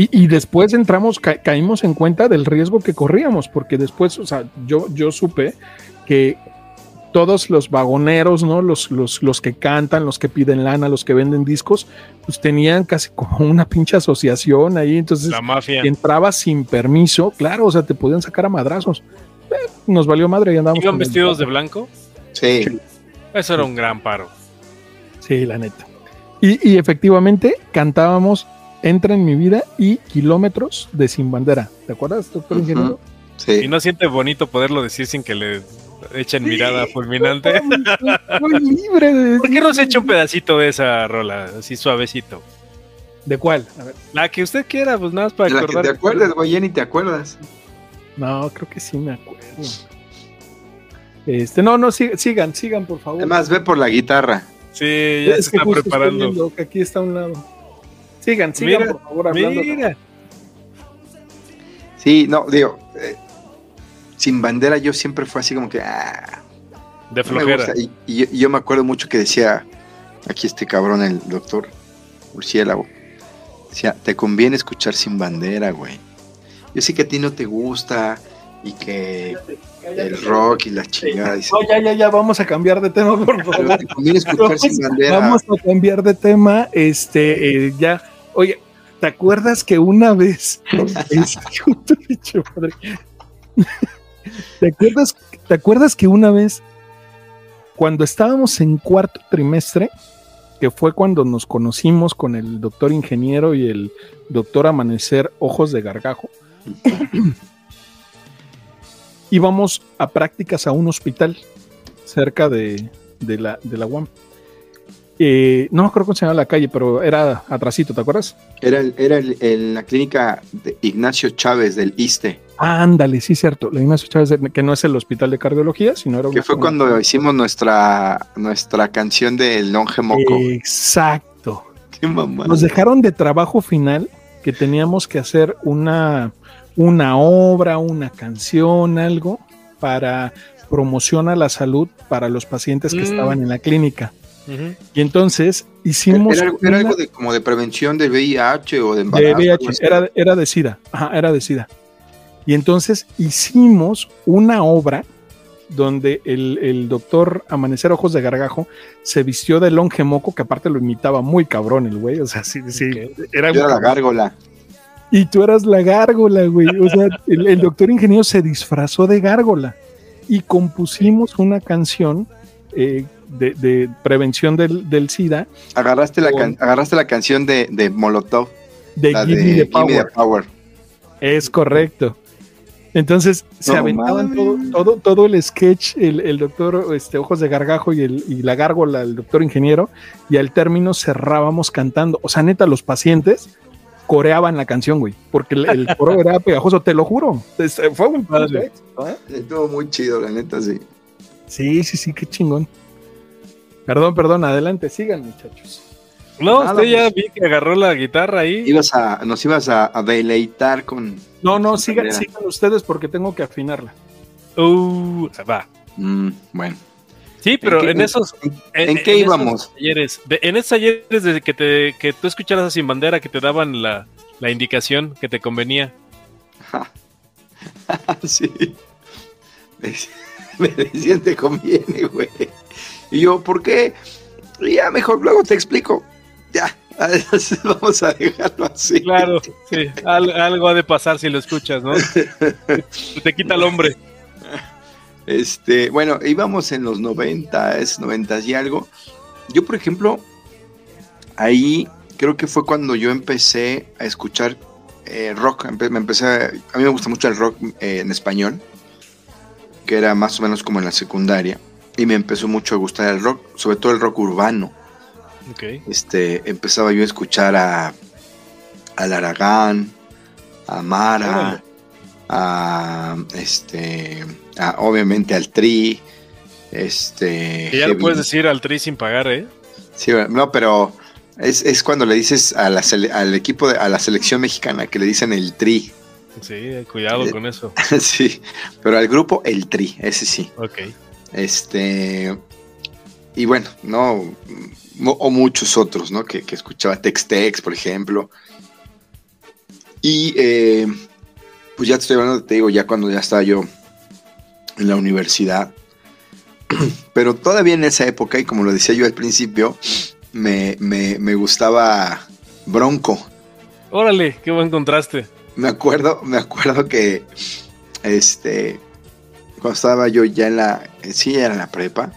Y, y después entramos, ca- caímos en cuenta del riesgo que corríamos, porque después, o sea, yo, yo supe que todos los vagoneros, ¿no? Los, los, los que cantan, los que piden lana, los que venden discos, pues tenían casi como una pinche asociación ahí. Entonces,
La mafia.
entrabas sin permiso, claro, o sea, te podían sacar a madrazos. Eh, nos valió madre y andábamos.
¿Iban
el-
vestidos de blanco?
Sí.
Eso era un gran paro.
Sí, la neta. Y, y efectivamente cantábamos Entra en mi vida y Kilómetros de Sin Bandera. ¿Te acuerdas, doctor ingeniero?
Sí.
Y no siente bonito poderlo decir sin que le echen mirada fulminante.
Muy libre de
¿Por qué no se echa un pedacito de esa rola, así suavecito?
¿De cuál? A ver.
La que usted quiera, pues nada más para
la que
acordar.
te acuerdas, güey, ya ni te acuerdas.
No, creo que sí me acuerdo. Este, no, no, sig- sigan, sigan, por favor.
Además, ve por la guitarra.
Sí, ya
Es
se
que
está
justo estoy
preparando.
viendo que aquí está a un lado. Sigan, sigan,
Mira,
por favor, hablando.
Mira,
Sí, no, digo, eh, sin bandera yo siempre fue así como que, ah,
de flojera.
Y, y yo, y yo me acuerdo mucho que decía, aquí este cabrón, el doctor Murciélago, decía, te conviene escuchar sin bandera, güey. Yo sé que a ti no te gusta y que el rock y la chingada. dice,
No, ya, ya, ya, vamos a cambiar de tema, por favor.
te conviene escuchar sin bandera.
Vamos a cambiar de tema. Este, eh, ya. Oye, ¿te acuerdas que una vez. ¿Te acuerdas, ¿Te acuerdas que una vez, cuando estábamos en cuarto trimestre, que fue cuando nos conocimos con el doctor ingeniero y el doctor Amanecer Ojos de Gargajo, íbamos a prácticas a un hospital cerca de, de la, de la UAM. Eh, no me acuerdo cómo se llama la calle, pero era atrasito, ¿te acuerdas?
Era, el- era el- en la clínica de Ignacio Chávez del ISTE,
Ándale, sí, cierto. La Ignacio Chávez, de- que no es el hospital de cardiología, sino era
que
una-
fue cuando hicimos nuestra, nuestra canción del Longe Moco.
Exacto.
Qué mamá.
Nos dejaron de trabajo final que teníamos que hacer una, una obra, una canción, algo para promoción a la salud para los pacientes que
Mm.
estaban en la clínica. Y entonces hicimos
Era, algo- era
una-
algo de, como de prevención de VIH o de embarazo.
VIH, era, era de SIDA, ajá, era de SIDA. Y entonces hicimos una obra donde el, el doctor Amanecer Ojos de Gargajo se vistió de longe moco, que aparte lo imitaba muy cabrón el güey, o sea, sí, sí, era,
Yo era la gárgola.
Y tú eras la gárgola, güey, o sea, el, el doctor ingeniero se disfrazó de gárgola y compusimos una canción eh, de, de prevención del, del SIDA
Agarraste la,
Con-
can- agarraste la canción de, de Molotov,
de
la
Give
de
Me the
Give Me
Power.
the Power.
Es correcto. Entonces se
No
aventaban todo, todo, todo el sketch, el, el doctor este, Ojos de Gargajo y, el, y la gárgola, el doctor ingeniero, y al término cerrábamos cantando. O sea, neta, los pacientes coreaban la canción, güey, porque el, el coro era pegajoso, te lo juro. Fue un
Padre.
¿eh?
Estuvo muy chido, la neta, sí.
Sí, sí, sí, qué chingón. Perdón, perdón, adelante, sigan, muchachos.
No,
Nada,
usted ya
pues.
vi que agarró la guitarra ahí.
Ibas a, nos ibas a, a deleitar con.
No, no, sigan, sigan ustedes porque tengo que afinarla.
Uh, va.
Mm, bueno.
Sí, pero
qué-
en, esos.
¿En qué
esos
íbamos?
talleres, de- en esos talleres desde que, te, que tú escucharas a Sin Bandera, que te daban la, la indicación que te convenía.
sí. Me, me decían te conviene, güey. Y yo, ¿por qué? Y ya, mejor luego te explico. Ya, vamos a dejarlo así.
Claro, sí. al- algo ha de pasar si lo escuchas, ¿no? Te quita el hombre.
Este, bueno, íbamos en los 90, es 90 y algo. Yo, por ejemplo, ahí creo que fue cuando yo empecé a escuchar eh, rock. Empe- me empecé, a, a mí me gusta mucho el rock eh, en español, que era más o menos como en la secundaria. Y me empezó mucho a gustar el rock, sobre todo el rock urbano.
Ok.
Este, empezaba yo a escuchar a al Aragán, a Mara, a este, a- obviamente al Tri, este.
Que ya lo
Heavy-
puedes decir al Tri sin pagar, ¿eh?
Sí, no, pero es, es cuando le dices a la sele- al equipo, de- a la selección mexicana que le dicen el Tri.
Sí, cuidado
Eh,
con eso.
sí, pero al grupo el Tri, ese sí.
Ok.
Este. Y bueno, no. O muchos otros, ¿no? Que, que escuchaba Tex-Tex, por ejemplo. Y eh, pues ya te estoy hablando, te digo, ya cuando ya estaba yo en la universidad. Pero todavía en esa época, y como lo decía yo al principio, me, me, me gustaba Bronco.
Órale, qué buen contraste.
Me acuerdo, me acuerdo que este cuando estaba yo ya en la eh, sí era en la prepa,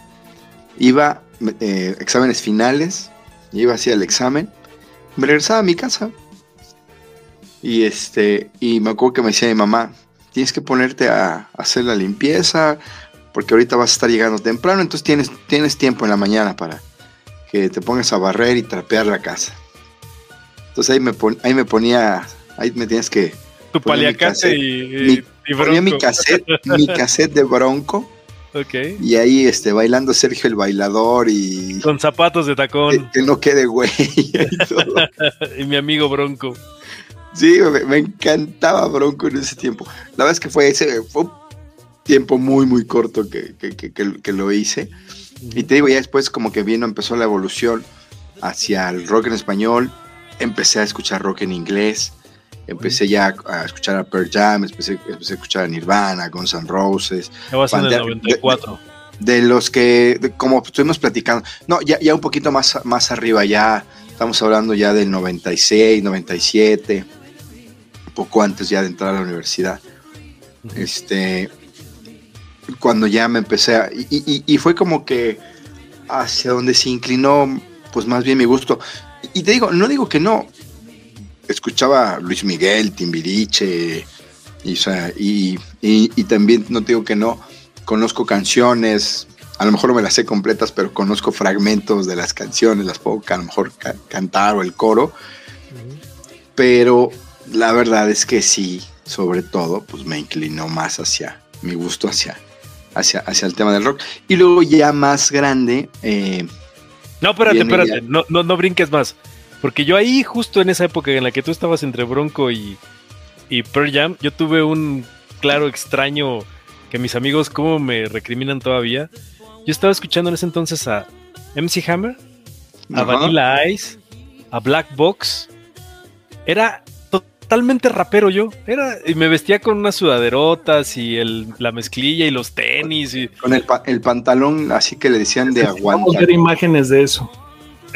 iba eh, exámenes finales, iba así al examen, me regresaba a mi casa. Y este, y me acuerdo que me decía mi mamá, tienes que ponerte a, hacer la limpieza, porque ahorita vas a estar llegando temprano, entonces tienes, tienes tiempo en la mañana para que te pongas a barrer y trapear la casa. Entonces ahí me, pon- ahí me ponía, ahí me tienes que
Tu paliacate y, y,
ponía mi
Bronco.
cassette, mi cassette de Bronco
Ok.
y ahí este bailando Sergio el bailador y
Con zapatos de tacón.
que no quede güey y todo.
y mi amigo Bronco.
Sí, me, me encantaba Bronco en ese tiempo. La verdad es que fue ese fue un tiempo muy muy corto que, que- que- que- que lo hice. Y te digo, ya después como que vino, empezó la evolución hacia el rock en español, empecé a escuchar rock en inglés, empecé ya a escuchar a Pearl Jam, empecé, empecé a escuchar a Nirvana, Guns N' Roses,
Ya vas en el
Pantera-
94.
de los que, de- como estuvimos platicando, no, ya, ya un poquito más, más arriba, ya estamos hablando ya del 96, 97, poco antes ya de entrar a la universidad. Este, cuando ya me empecé a, y, y- y fue como que hacia donde se inclinó, pues más bien mi gusto. Y te digo, no digo que no, escuchaba Luis Miguel, Timbiriche, y, o sea, y, y- y también no te digo que no, conozco canciones, a lo mejor no me las sé completas, pero conozco fragmentos de las canciones, las puedo a lo mejor ca- cantar o el coro, pero la verdad es que sí, sobre todo, pues me inclinó más hacia mi gusto hacia, hacia, hacia el tema del rock. Y luego ya más grande, eh,
No, espérate, espérate.
ya.
No, no, no brinques más. Porque yo ahí, justo en esa época en la que tú estabas entre Bronco y, y Pearl Jam, yo tuve un claro extraño que mis amigos, como me recriminan todavía. Yo estaba escuchando en ese entonces a MC Hammer, a
ajá,
Vanilla Ice, a Black Box. Era totalmente rapero yo. Era, y me vestía con unas sudaderotas y el, la mezclilla y los tenis. Y,
con el, pa- el pantalón así que le decían de
Necesitamos
aguanta.
ver imágenes de eso.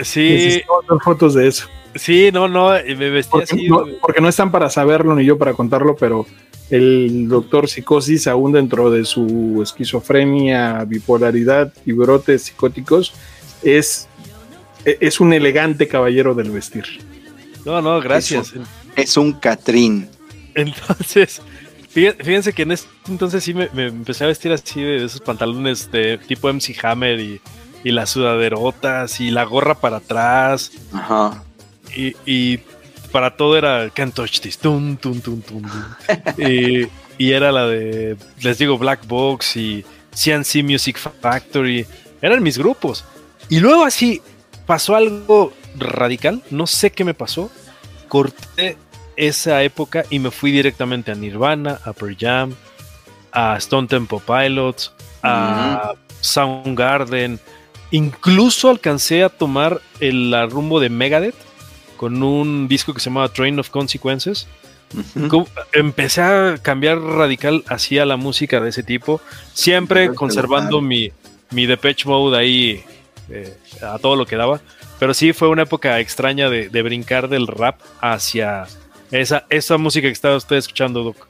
Sí,
fotos de eso.
sí, no, no, me vestía
Porque,
así.
no, porque no están para saberlo ni yo para contarlo, pero el doctor Psicosis, aún dentro de su esquizofrenia, bipolaridad y brotes psicóticos, es, es un elegante caballero del vestir.
No, no, gracias.
Es un Catrín.
Entonces, fí- fíjense que en ese entonces sí me, me empecé a vestir así de esos pantalones de tipo MC Hammer y, y las sudaderotas y la gorra para atrás.
Ajá.
y, y para todo era Can't Touch This, tum, tum, tum, tum, y, y era la de, les digo, Black Box y CNC Music Factory, eran mis grupos. Y luego así pasó algo radical, no sé qué me pasó, corté esa época y me fui directamente a Nirvana, a Pearl Jam, a Stone Temple Pilots, a Soundgarden, incluso alcancé a tomar el rumbo de Megadeth con un disco que se llamaba Train of Consequences. Empecé a cambiar radical hacia la música de ese tipo, siempre conservando mi, mi Depeche Mode ahí eh, a todo lo que daba. Pero sí fue una época extraña de, de brincar del rap hacia esa, esa música que estaba usted escuchando, Doc.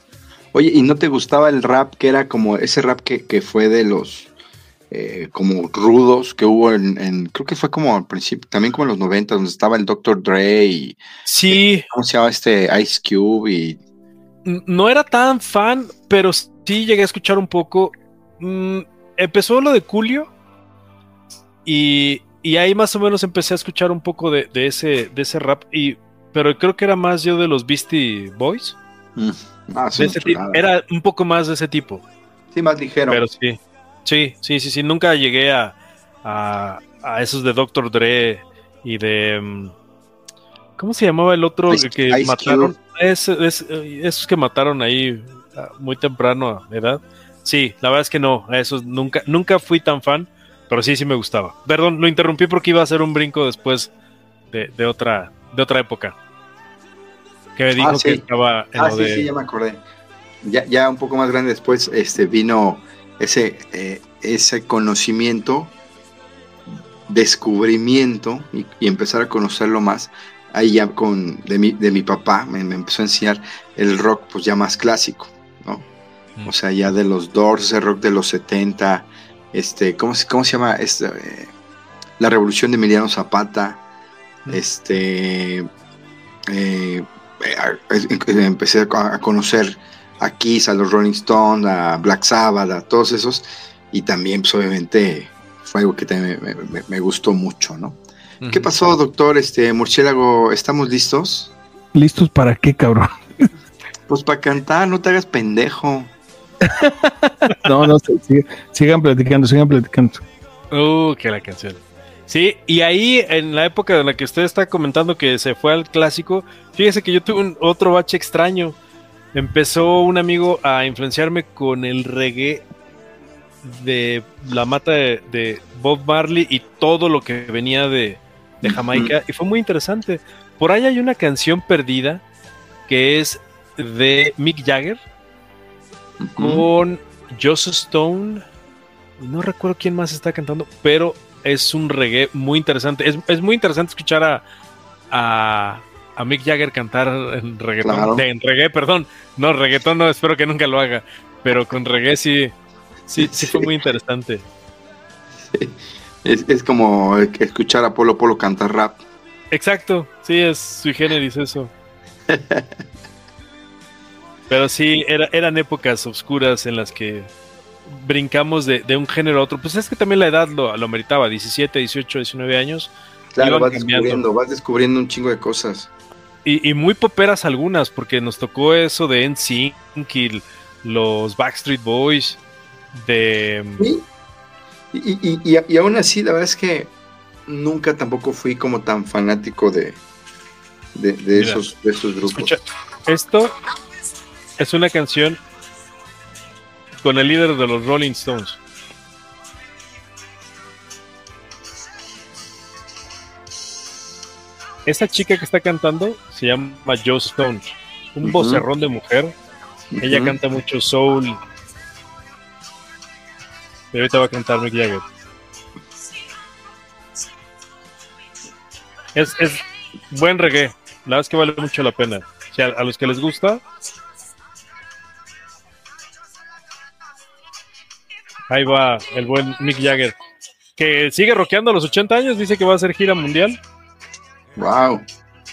Oye, ¿y no te gustaba el rap que era como ese rap que, que fue de los eh, como rudos que hubo en, en- creo que fue como al principio, también como en los 90, donde estaba el Dr. Dre y
Sí,
¿cómo se llama este Ice Cube? Y
no era tan fan, pero sí llegué a escuchar un poco. Mm, empezó lo de Julio y, y ahí más o menos empecé a escuchar un poco de, de ese, de ese rap, y, pero creo que era más yo de los Beastie Boys.
Mm. Ah.
Era un poco más de ese tipo.
Sí, más ligero.
Pero sí. Sí, sí, sí, sí. Nunca llegué a, a, a esos de Dr. Dre y de. mm, ¿Cómo se llamaba el otro
Ice-
que
Ice
mataron? Ese- esos que mataron ahí a muy temprano a edad. Sí, la verdad es que no. A esos nunca, nunca fui tan fan, pero sí, sí me gustaba. Perdón, lo interrumpí porque iba a hacer un brinco después de, de otra, de otra época. Que me dijo
Ah, sí.
que estaba en
Ah,
lo
sí,
de.
sí, ya me acordé. Ya, ya un poco más grande después este, vino ese, eh, ese conocimiento, descubrimiento y, y empezar a conocerlo más. Ahí ya con de mi, de mi papá me, me empezó a enseñar el rock pues ya más clásico, ¿no?
Mm.
O sea, ya de los Doors, ese rock de los 70, este, ¿cómo, se- cómo se llama? Este, eh, la revolución de Emiliano Zapata,
Mm.
este, eh, empecé a conocer a Kiss, a los Rolling Stones, a Black Sabbath, a todos esos, y también, pues obviamente, fue algo que también me, me- me gustó mucho, ¿no? ¿Qué pasó, doctor? Este, Murciélago, ¿estamos listos?
¿Listos para qué, cabrón?
Pues para cantar, no te hagas pendejo.
No, no, sí, sigan platicando, sigan platicando.
Uh, que la canción. Sí, y ahí en la época en la que usted está comentando que se fue al clásico, fíjese que yo tuve un otro bache extraño. Empezó un amigo a influenciarme con el reggae de la mata de, de Bob Marley y todo lo que venía de, de Jamaica, y fue muy interesante. Por ahí hay una canción perdida que es de Mick Jagger con Joss Stone. No recuerdo quién más está cantando, pero es un reggae muy interesante. Es, es muy interesante escuchar a, a, a Mick Jagger cantar en reggaetón.
Claro.
en reggae, perdón. No, reggaetón no, espero que nunca lo haga. Pero con reggae sí, sí, sí fue muy interesante.
Es, es como escuchar a Polo Polo cantar rap.
Exacto, sí, es sui generis eso. Pero sí, era- eran épocas oscuras en las que brincamos de, de un género a otro. Pues es que también la edad lo, lo meritaba, 17, 18, 19 años.
Claro, vas
cambiando.
descubriendo, vas descubriendo un chingo de cosas.
Y, y muy poperas algunas, porque nos tocó eso de NSYNC y los Backstreet Boys, de...
Sí. Y, y, y, y aún así, la verdad es que nunca tampoco fui como tan fanático de, de, esos, de esos grupos.
Escucha, esto es una canción con el líder de los Rolling Stones. Esta chica que está cantando se llama Joe Stone, un
Ujú.
vocerrón de mujer. Ella canta mucho soul. Y ahorita va a cantar Mick Jagger. Es, es buen reggae. La verdad es que vale mucho la pena. O sea, a los que les gusta. Ahí va el buen Mick Jagger. Que sigue rockeando a los 80 años. Dice que va a hacer gira mundial.
Wow.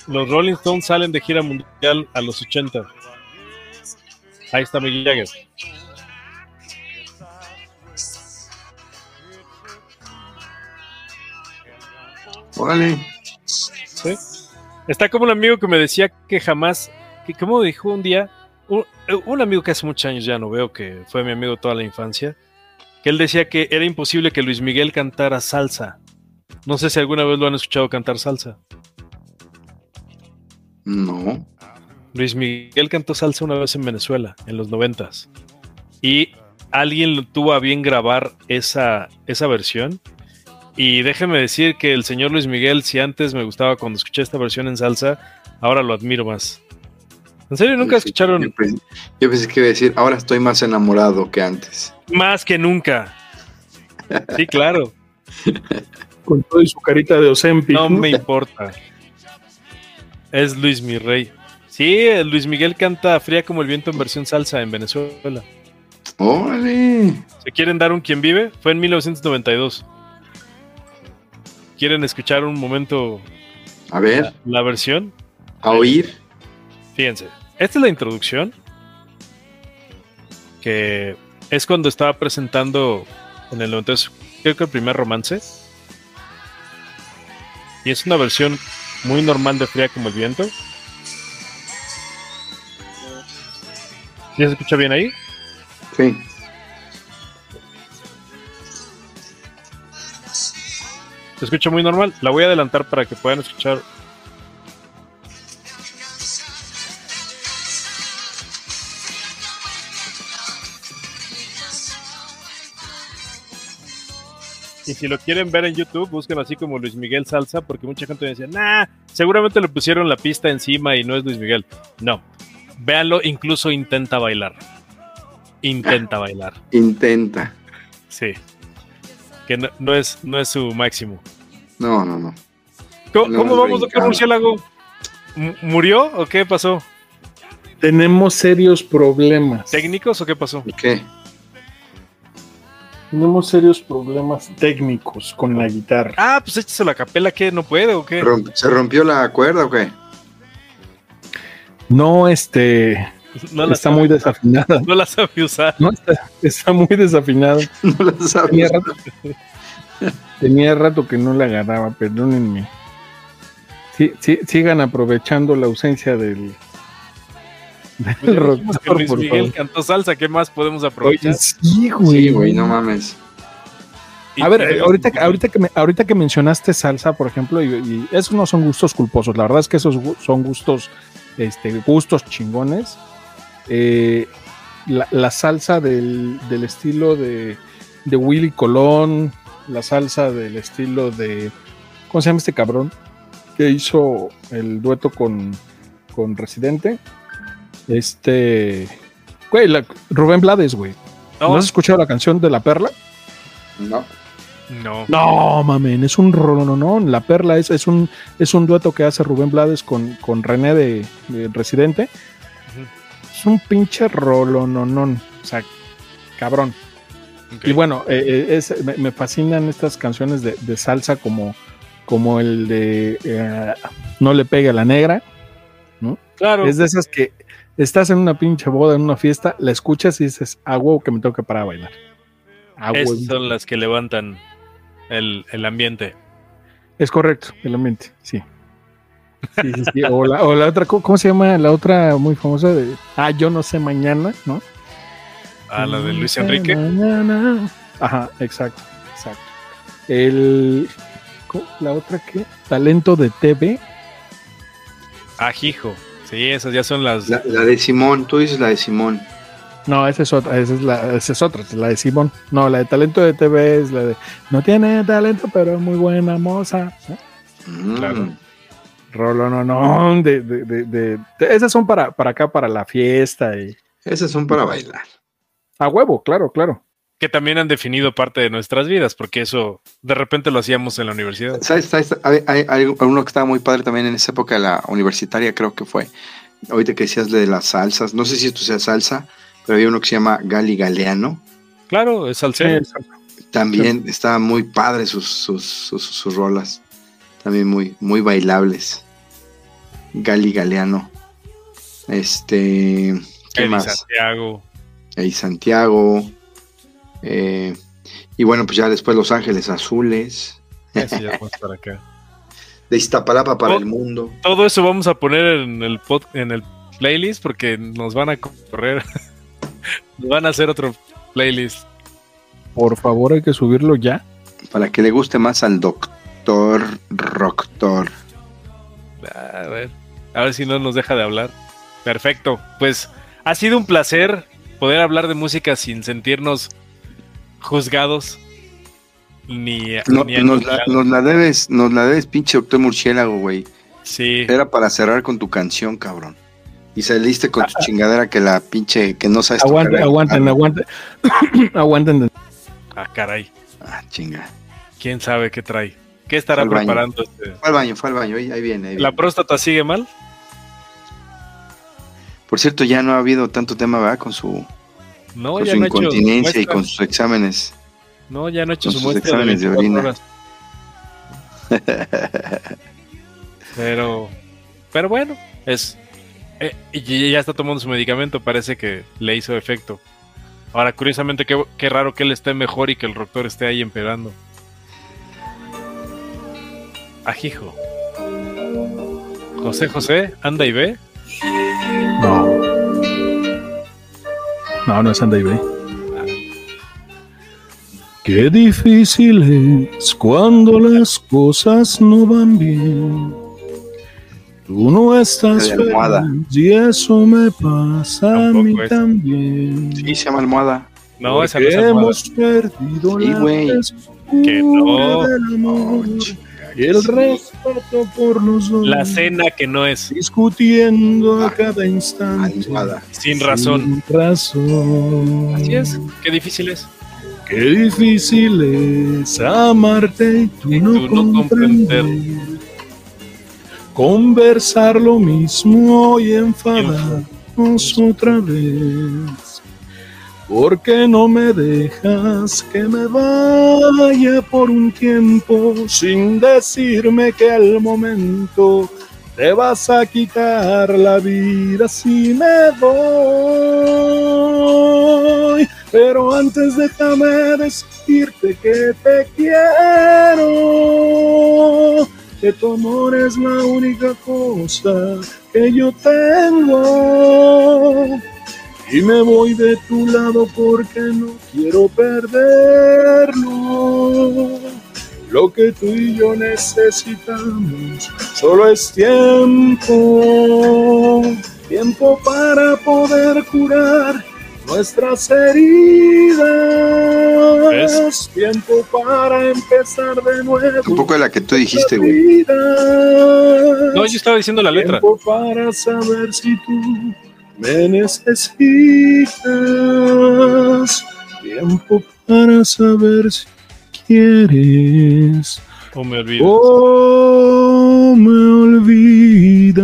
Los Rolling Stones salen de gira mundial a los 80. Ahí está Mick Jagger.
Órale.
¿sí? Está como un amigo que me decía que jamás, que como dijo un día, un, un amigo que hace muchos años ya no veo, que fue mi amigo toda la infancia, que él decía que era imposible que Luis Miguel cantara salsa. No sé si alguna vez lo han escuchado cantar salsa.
No.
Luis Miguel cantó salsa una vez en Venezuela, en los noventas. Y alguien tuvo a bien grabar esa, esa versión. Y déjeme decir que el señor Luis Miguel, si antes me gustaba cuando escuché esta versión en salsa, ahora lo admiro más. ¿En serio nunca
Yo
escucharon
pensé, yo pensé que iba a decir, ahora estoy más enamorado que antes.
más que nunca? Sí, claro,
Con todo y su carita de Ozempic.
no me importa. Es Luis mi rey. Sí, Luis Miguel canta Fría como el viento en versión salsa en Venezuela.
Órale.
¿Se quieren dar un quien vive? Fue en 1992. ¿Quieren escuchar un momento
A ver,
la, la versión?
a oír.
Fíjense, esta es la introducción. Que es cuando estaba presentando en el 92, creo que el primer romance. Y es una versión muy normal de Fría como el viento. ¿Ya se escucha bien ahí?
Sí.
Se escucha muy normal. La voy a adelantar para que puedan escuchar. Y si lo quieren ver en YouTube, busquen así como Luis Miguel Salsa, porque mucha gente me decía, nah, seguramente le pusieron la pista encima y no es Luis Miguel. No, véanlo, incluso intenta bailar. Intenta bailar.
Intenta.
Sí. Que no, no es, no es su máximo.
No, no, no.
¿Cómo,
No,
cómo
no,
vamos, doctor. Murciélago? ¿M- ¿Murió o qué pasó?
Tenemos serios problemas.
¿Técnicos o qué pasó?
¿Y qué?
Tenemos serios problemas técnicos con la guitarra.
Ah, pues échese la capela, ¿qué? ¿No puede o qué?
Romp- ¿Se rompió la cuerda o qué?
No, este,
No la
está
sabe-
muy desafinada.
No la sabe usar.
No, está, está muy desafinado.
No la sabes.
Tenía rato, tenía rato que no la agarraba, perdónenme. Sí, sí, sigan aprovechando la ausencia del
Pues dijimos que Luis
por
Miguel
favor.
cantó salsa, ¿qué más podemos aprovechar?
Oye, sí, güey.
Sí, güey, no mames.
A ver, eh, ahorita, que- ahorita, que me- ahorita que mencionaste salsa, por ejemplo, y, y esos no son gustos culposos, la verdad es que esos son gustos, este, gustos chingones. Eh, la, la salsa del, del estilo de, de Willy Colón, la salsa del estilo de, ¿cómo se llama este cabrón? Que hizo el dueto con, con Residente. Este, güey, la- Rubén Blades, güey. ¿No
No,
has escuchado la canción de La Perla?
No.
no.
No, mamen, es un rolonón. La Perla es, es, un, es un dueto que hace Rubén Blades con, con René de, de Residente. Es un pinche rolononón. O sea, cabrón. Y bueno, eh, eh, es- me, me fascinan estas canciones de, de salsa como, como el de eh, No le pegue a la negra.
claro.
Es de esas que estás en una pinche boda, en una fiesta, la escuchas y dices, a huevo que me tengo que parar a bailar. A
Esas son las que levantan el, el ambiente.
Es correcto, el ambiente, sí. Sí, sí, sí. O, la, o la otra, ¿cómo, se llama? La otra muy famosa de Ah, yo no sé mañana, ¿no?
A la de Luis Enrique.
mañana. Ajá, exacto, exacto. El. La otra qué? Talento de TV.
Ajijo. Sí, esas ya son las.
La, la de Simón, tú dices la de Simón.
No, esa es otra, esa es, la, esa es otra, es la de Simón. No, la de talento de TV es la de No tiene talento, pero es muy buena moza.
Mm.
Claro.
Rolo, no, no. De, de, de, de- de- esas son para, para acá, para la fiesta y.
Esas son para bailar.
A huevo, claro, claro.
Que también han definido parte de nuestras vidas, porque eso de repente lo hacíamos en la universidad.
¿Sabes? ¿Sabes? Hay, hay- hay uno que estaba muy padre también en esa época, la universitaria, creo que fue. Ahorita que decías de las salsas, no sé si esto sea salsa, pero había uno que se llama Gali Galeano.
Claro, es salsero.
También estaba muy padre sus, sus, sus, sus rolas. También muy, muy bailables. Gali Galeano. Este. ¿Qué
Eddie
más?
Santiago.
Santiago. Eh, y bueno, pues ya después Los Ángeles Azules.
Ese ya más para acá.
De Iztapalapa para
Oh.
el mundo.
Todo eso vamos a poner en el pod- en el playlist porque nos van a correr. nos van a hacer otro playlist.
Por favor, hay que subirlo ya.
Para que le guste más al doctor Roctor.
A ver, a ver si no nos deja de hablar. Perfecto. Pues ha sido un placer poder hablar de música sin sentirnos juzgados ni,
No,
ni
nos, la,
aniquilados.
nos la debes, nos la debes, pinche doctor Murciélago, güey.
Sí.
Era para cerrar con tu canción, cabrón. Y saliste con tu chingadera que la pinche, que no sabes tocar
Aguanten,
la
aguanten,
guitarra.
aguanten. aguanten.
Ah, caray.
Ah, chinga.
¿Quién sabe qué trae? ¿Qué estará
Fue
preparando este?
Fue al baño, fue al baño, ahí, ahí viene. ahí
¿La
viene.
próstata sigue mal?
Por cierto, ya no ha habido tanto tema, ¿verdad? Con su,
No,
con
ya
su
no ha hecho
incontinencia y con sus exámenes.
No, ya no ha hecho
con
su
sus
de
exámenes de
24
orina.
Pero, pero bueno, es eh, y ya está tomando su medicamento, parece que le hizo efecto. Ahora, curiosamente, qué, qué raro que él esté mejor y que el doctor esté ahí empeorando. Ajijo. José José, anda y ve.
No, no es anda y ve. Qué difícil es cuando las cosas no van bien. Tú no estás feliz y eso me pasa a mí
Tampoco es.
también.
Sí, se llama almohada.
No, esa no es almohada.
hemos perdido
Sí,
la
güey.
Que no.
El respeto por los dos.
La cena que no es.
discutiendo a
Ah,
cada instante.
Sin razón.
Sin razón.
Así es. Qué difícil es.
Qué difícil es amarte y tú,
Y
no,
tú no comprender.
comprender. Conversar lo mismo y enfadarnos otra vez. Porque no me dejas que me vaya por un tiempo sin decirme que al momento te vas a quitar la vida si me voy. Pero antes déjame decirte que te quiero, que tu amor es la única cosa que yo tengo. Y me voy de tu lado porque no quiero perderlo. Lo que tú y yo necesitamos solo es tiempo. Tiempo para poder curar nuestras heridas. Tiempo para empezar de nuevo.
Un poco de la que tú dijiste, güey.
No, yo estaba diciendo la letra.
Tiempo para saber si tú me necesitas. Tiempo para saber si quieres
O me olvido.
o me olvidas.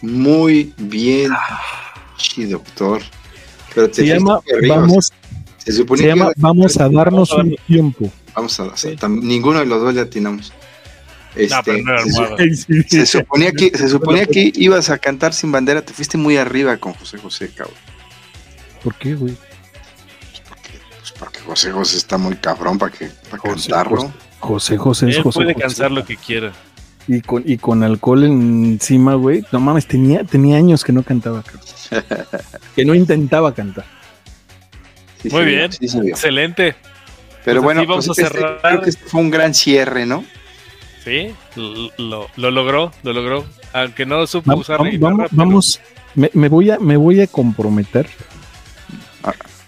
Muy bien. Sí, doctor. Pero te
Se llama Vamos,
Se suponía
se llama Vamos a darnos un tiempo.
Vamos a o sea, ninguno de los dos le atinamos. Este,
No, pero no era
se, su- se suponía que se suponía que ibas a cantar sin bandera, te fuiste muy arriba con José José, cabrón.
¿Por qué, güey?
Pues porque José José está muy cabrón para que para
José,
cantarlo.
José José es
Él
José
puede
José.
cansar lo que quiera.
Y con, y con alcohol encima, güey. No mames, tenía, tenía años que no cantaba, cabrón. que no intentaba cantar.
Sí,
Muy bien.
sí.
Excelente.
Pero
Pues
bueno,
vamos
pues
a
este-
cerrar.
creo que este fue un gran cierre, ¿no?
Sí, lo, lo- lo logró, lo logró. Aunque no supo
Vamos,
usar
vamos,
guitarra,
vamos,
pero-
me, me voy a, me voy a comprometer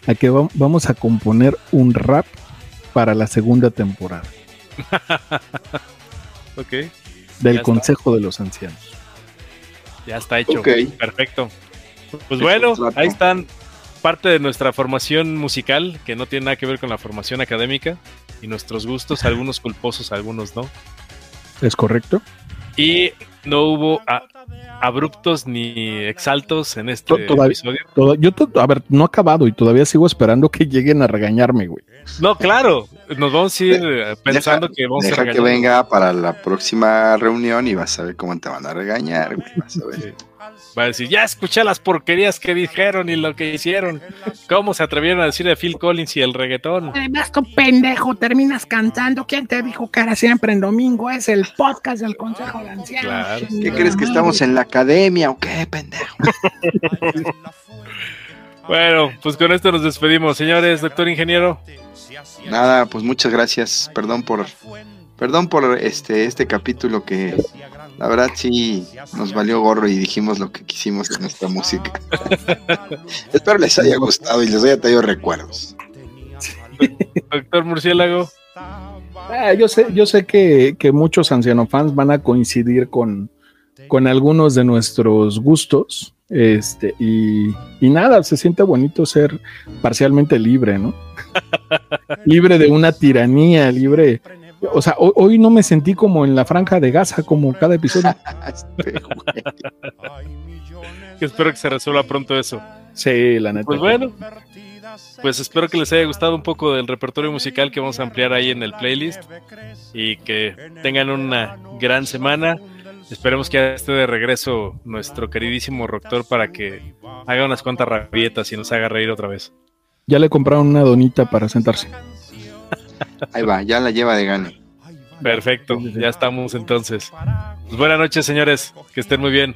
a que va- vamos a componer un rap para la segunda temporada
Ok,
del
Ya está.
Consejo de los Ancianos.
ya está hecho.
Ok.
Perfecto. Pues bueno, ahí están parte de nuestra formación musical, que no tiene nada que ver con la formación académica, y nuestros gustos, algunos culposos, algunos no.
¿Es correcto?
Y no hubo a- abruptos ni exaltos en este
todavía-
episodio.
Todo- yo, to- a ver, no he acabado y todavía sigo esperando que lleguen a regañarme, güey.
No, claro, nos vamos a ir eh, pensando
Deja-
que vamos a
Deja que
regañar.
venga para la próxima reunión y vas a ver cómo te van a regañar, güey, vas a ver.
Sí. Va a decir, ya escuché las porquerías que dijeron y lo que hicieron. ¿Cómo se atrevieron a decir de Phil Collins y el reggaetón?
Además, tú pendejo, terminas cantando. ¿Quién te dijo que era siempre en domingo? Es el podcast del Consejo de Ancianos.
Claro.
¿Qué crees que estamos en la academia o qué, pendejo?
Bueno, pues con esto nos despedimos, señores, doctor ingeniero.
Nada, pues muchas gracias. Perdón por perdón por este este capítulo que la verdad sí nos valió gorro y dijimos lo que quisimos de nuestra música. Espero les haya gustado y les haya traído recuerdos.
Doctor Murciélago.
Ah, yo sé, yo sé que, que muchos ancianofans van a coincidir con, con algunos de nuestros gustos. Este, y, y nada, se siente bonito ser parcialmente libre, ¿no? libre de una tiranía, libre. O sea, hoy, hoy no me sentí como en la franja de Gaza, como cada episodio.
Este,
espero que se resuelva pronto eso.
Sí, la neta.
Pues bueno, pues espero que les haya gustado un poco del repertorio musical que vamos a ampliar ahí en el playlist y que tengan una gran semana. Esperemos que ya esté de regreso nuestro queridísimo Roctor para que haga unas cuantas rabietas y nos haga reír otra vez.
Ya le compraron una donita para sentarse.
Ahí va, ya la lleva de gane.
Perfecto, ya estamos entonces. Pues buenas noches, señores. Que estén muy bien.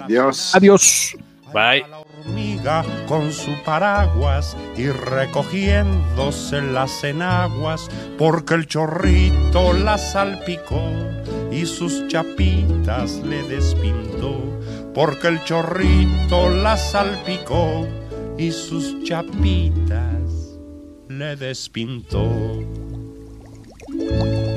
Adiós.
Adiós.
Bye.
hormiga con su paraguas y recogiéndose las enaguas porque el chorrito la salpicó y sus chapitas le despintó porque el chorrito la salpicó y sus chapitas le despintó. Música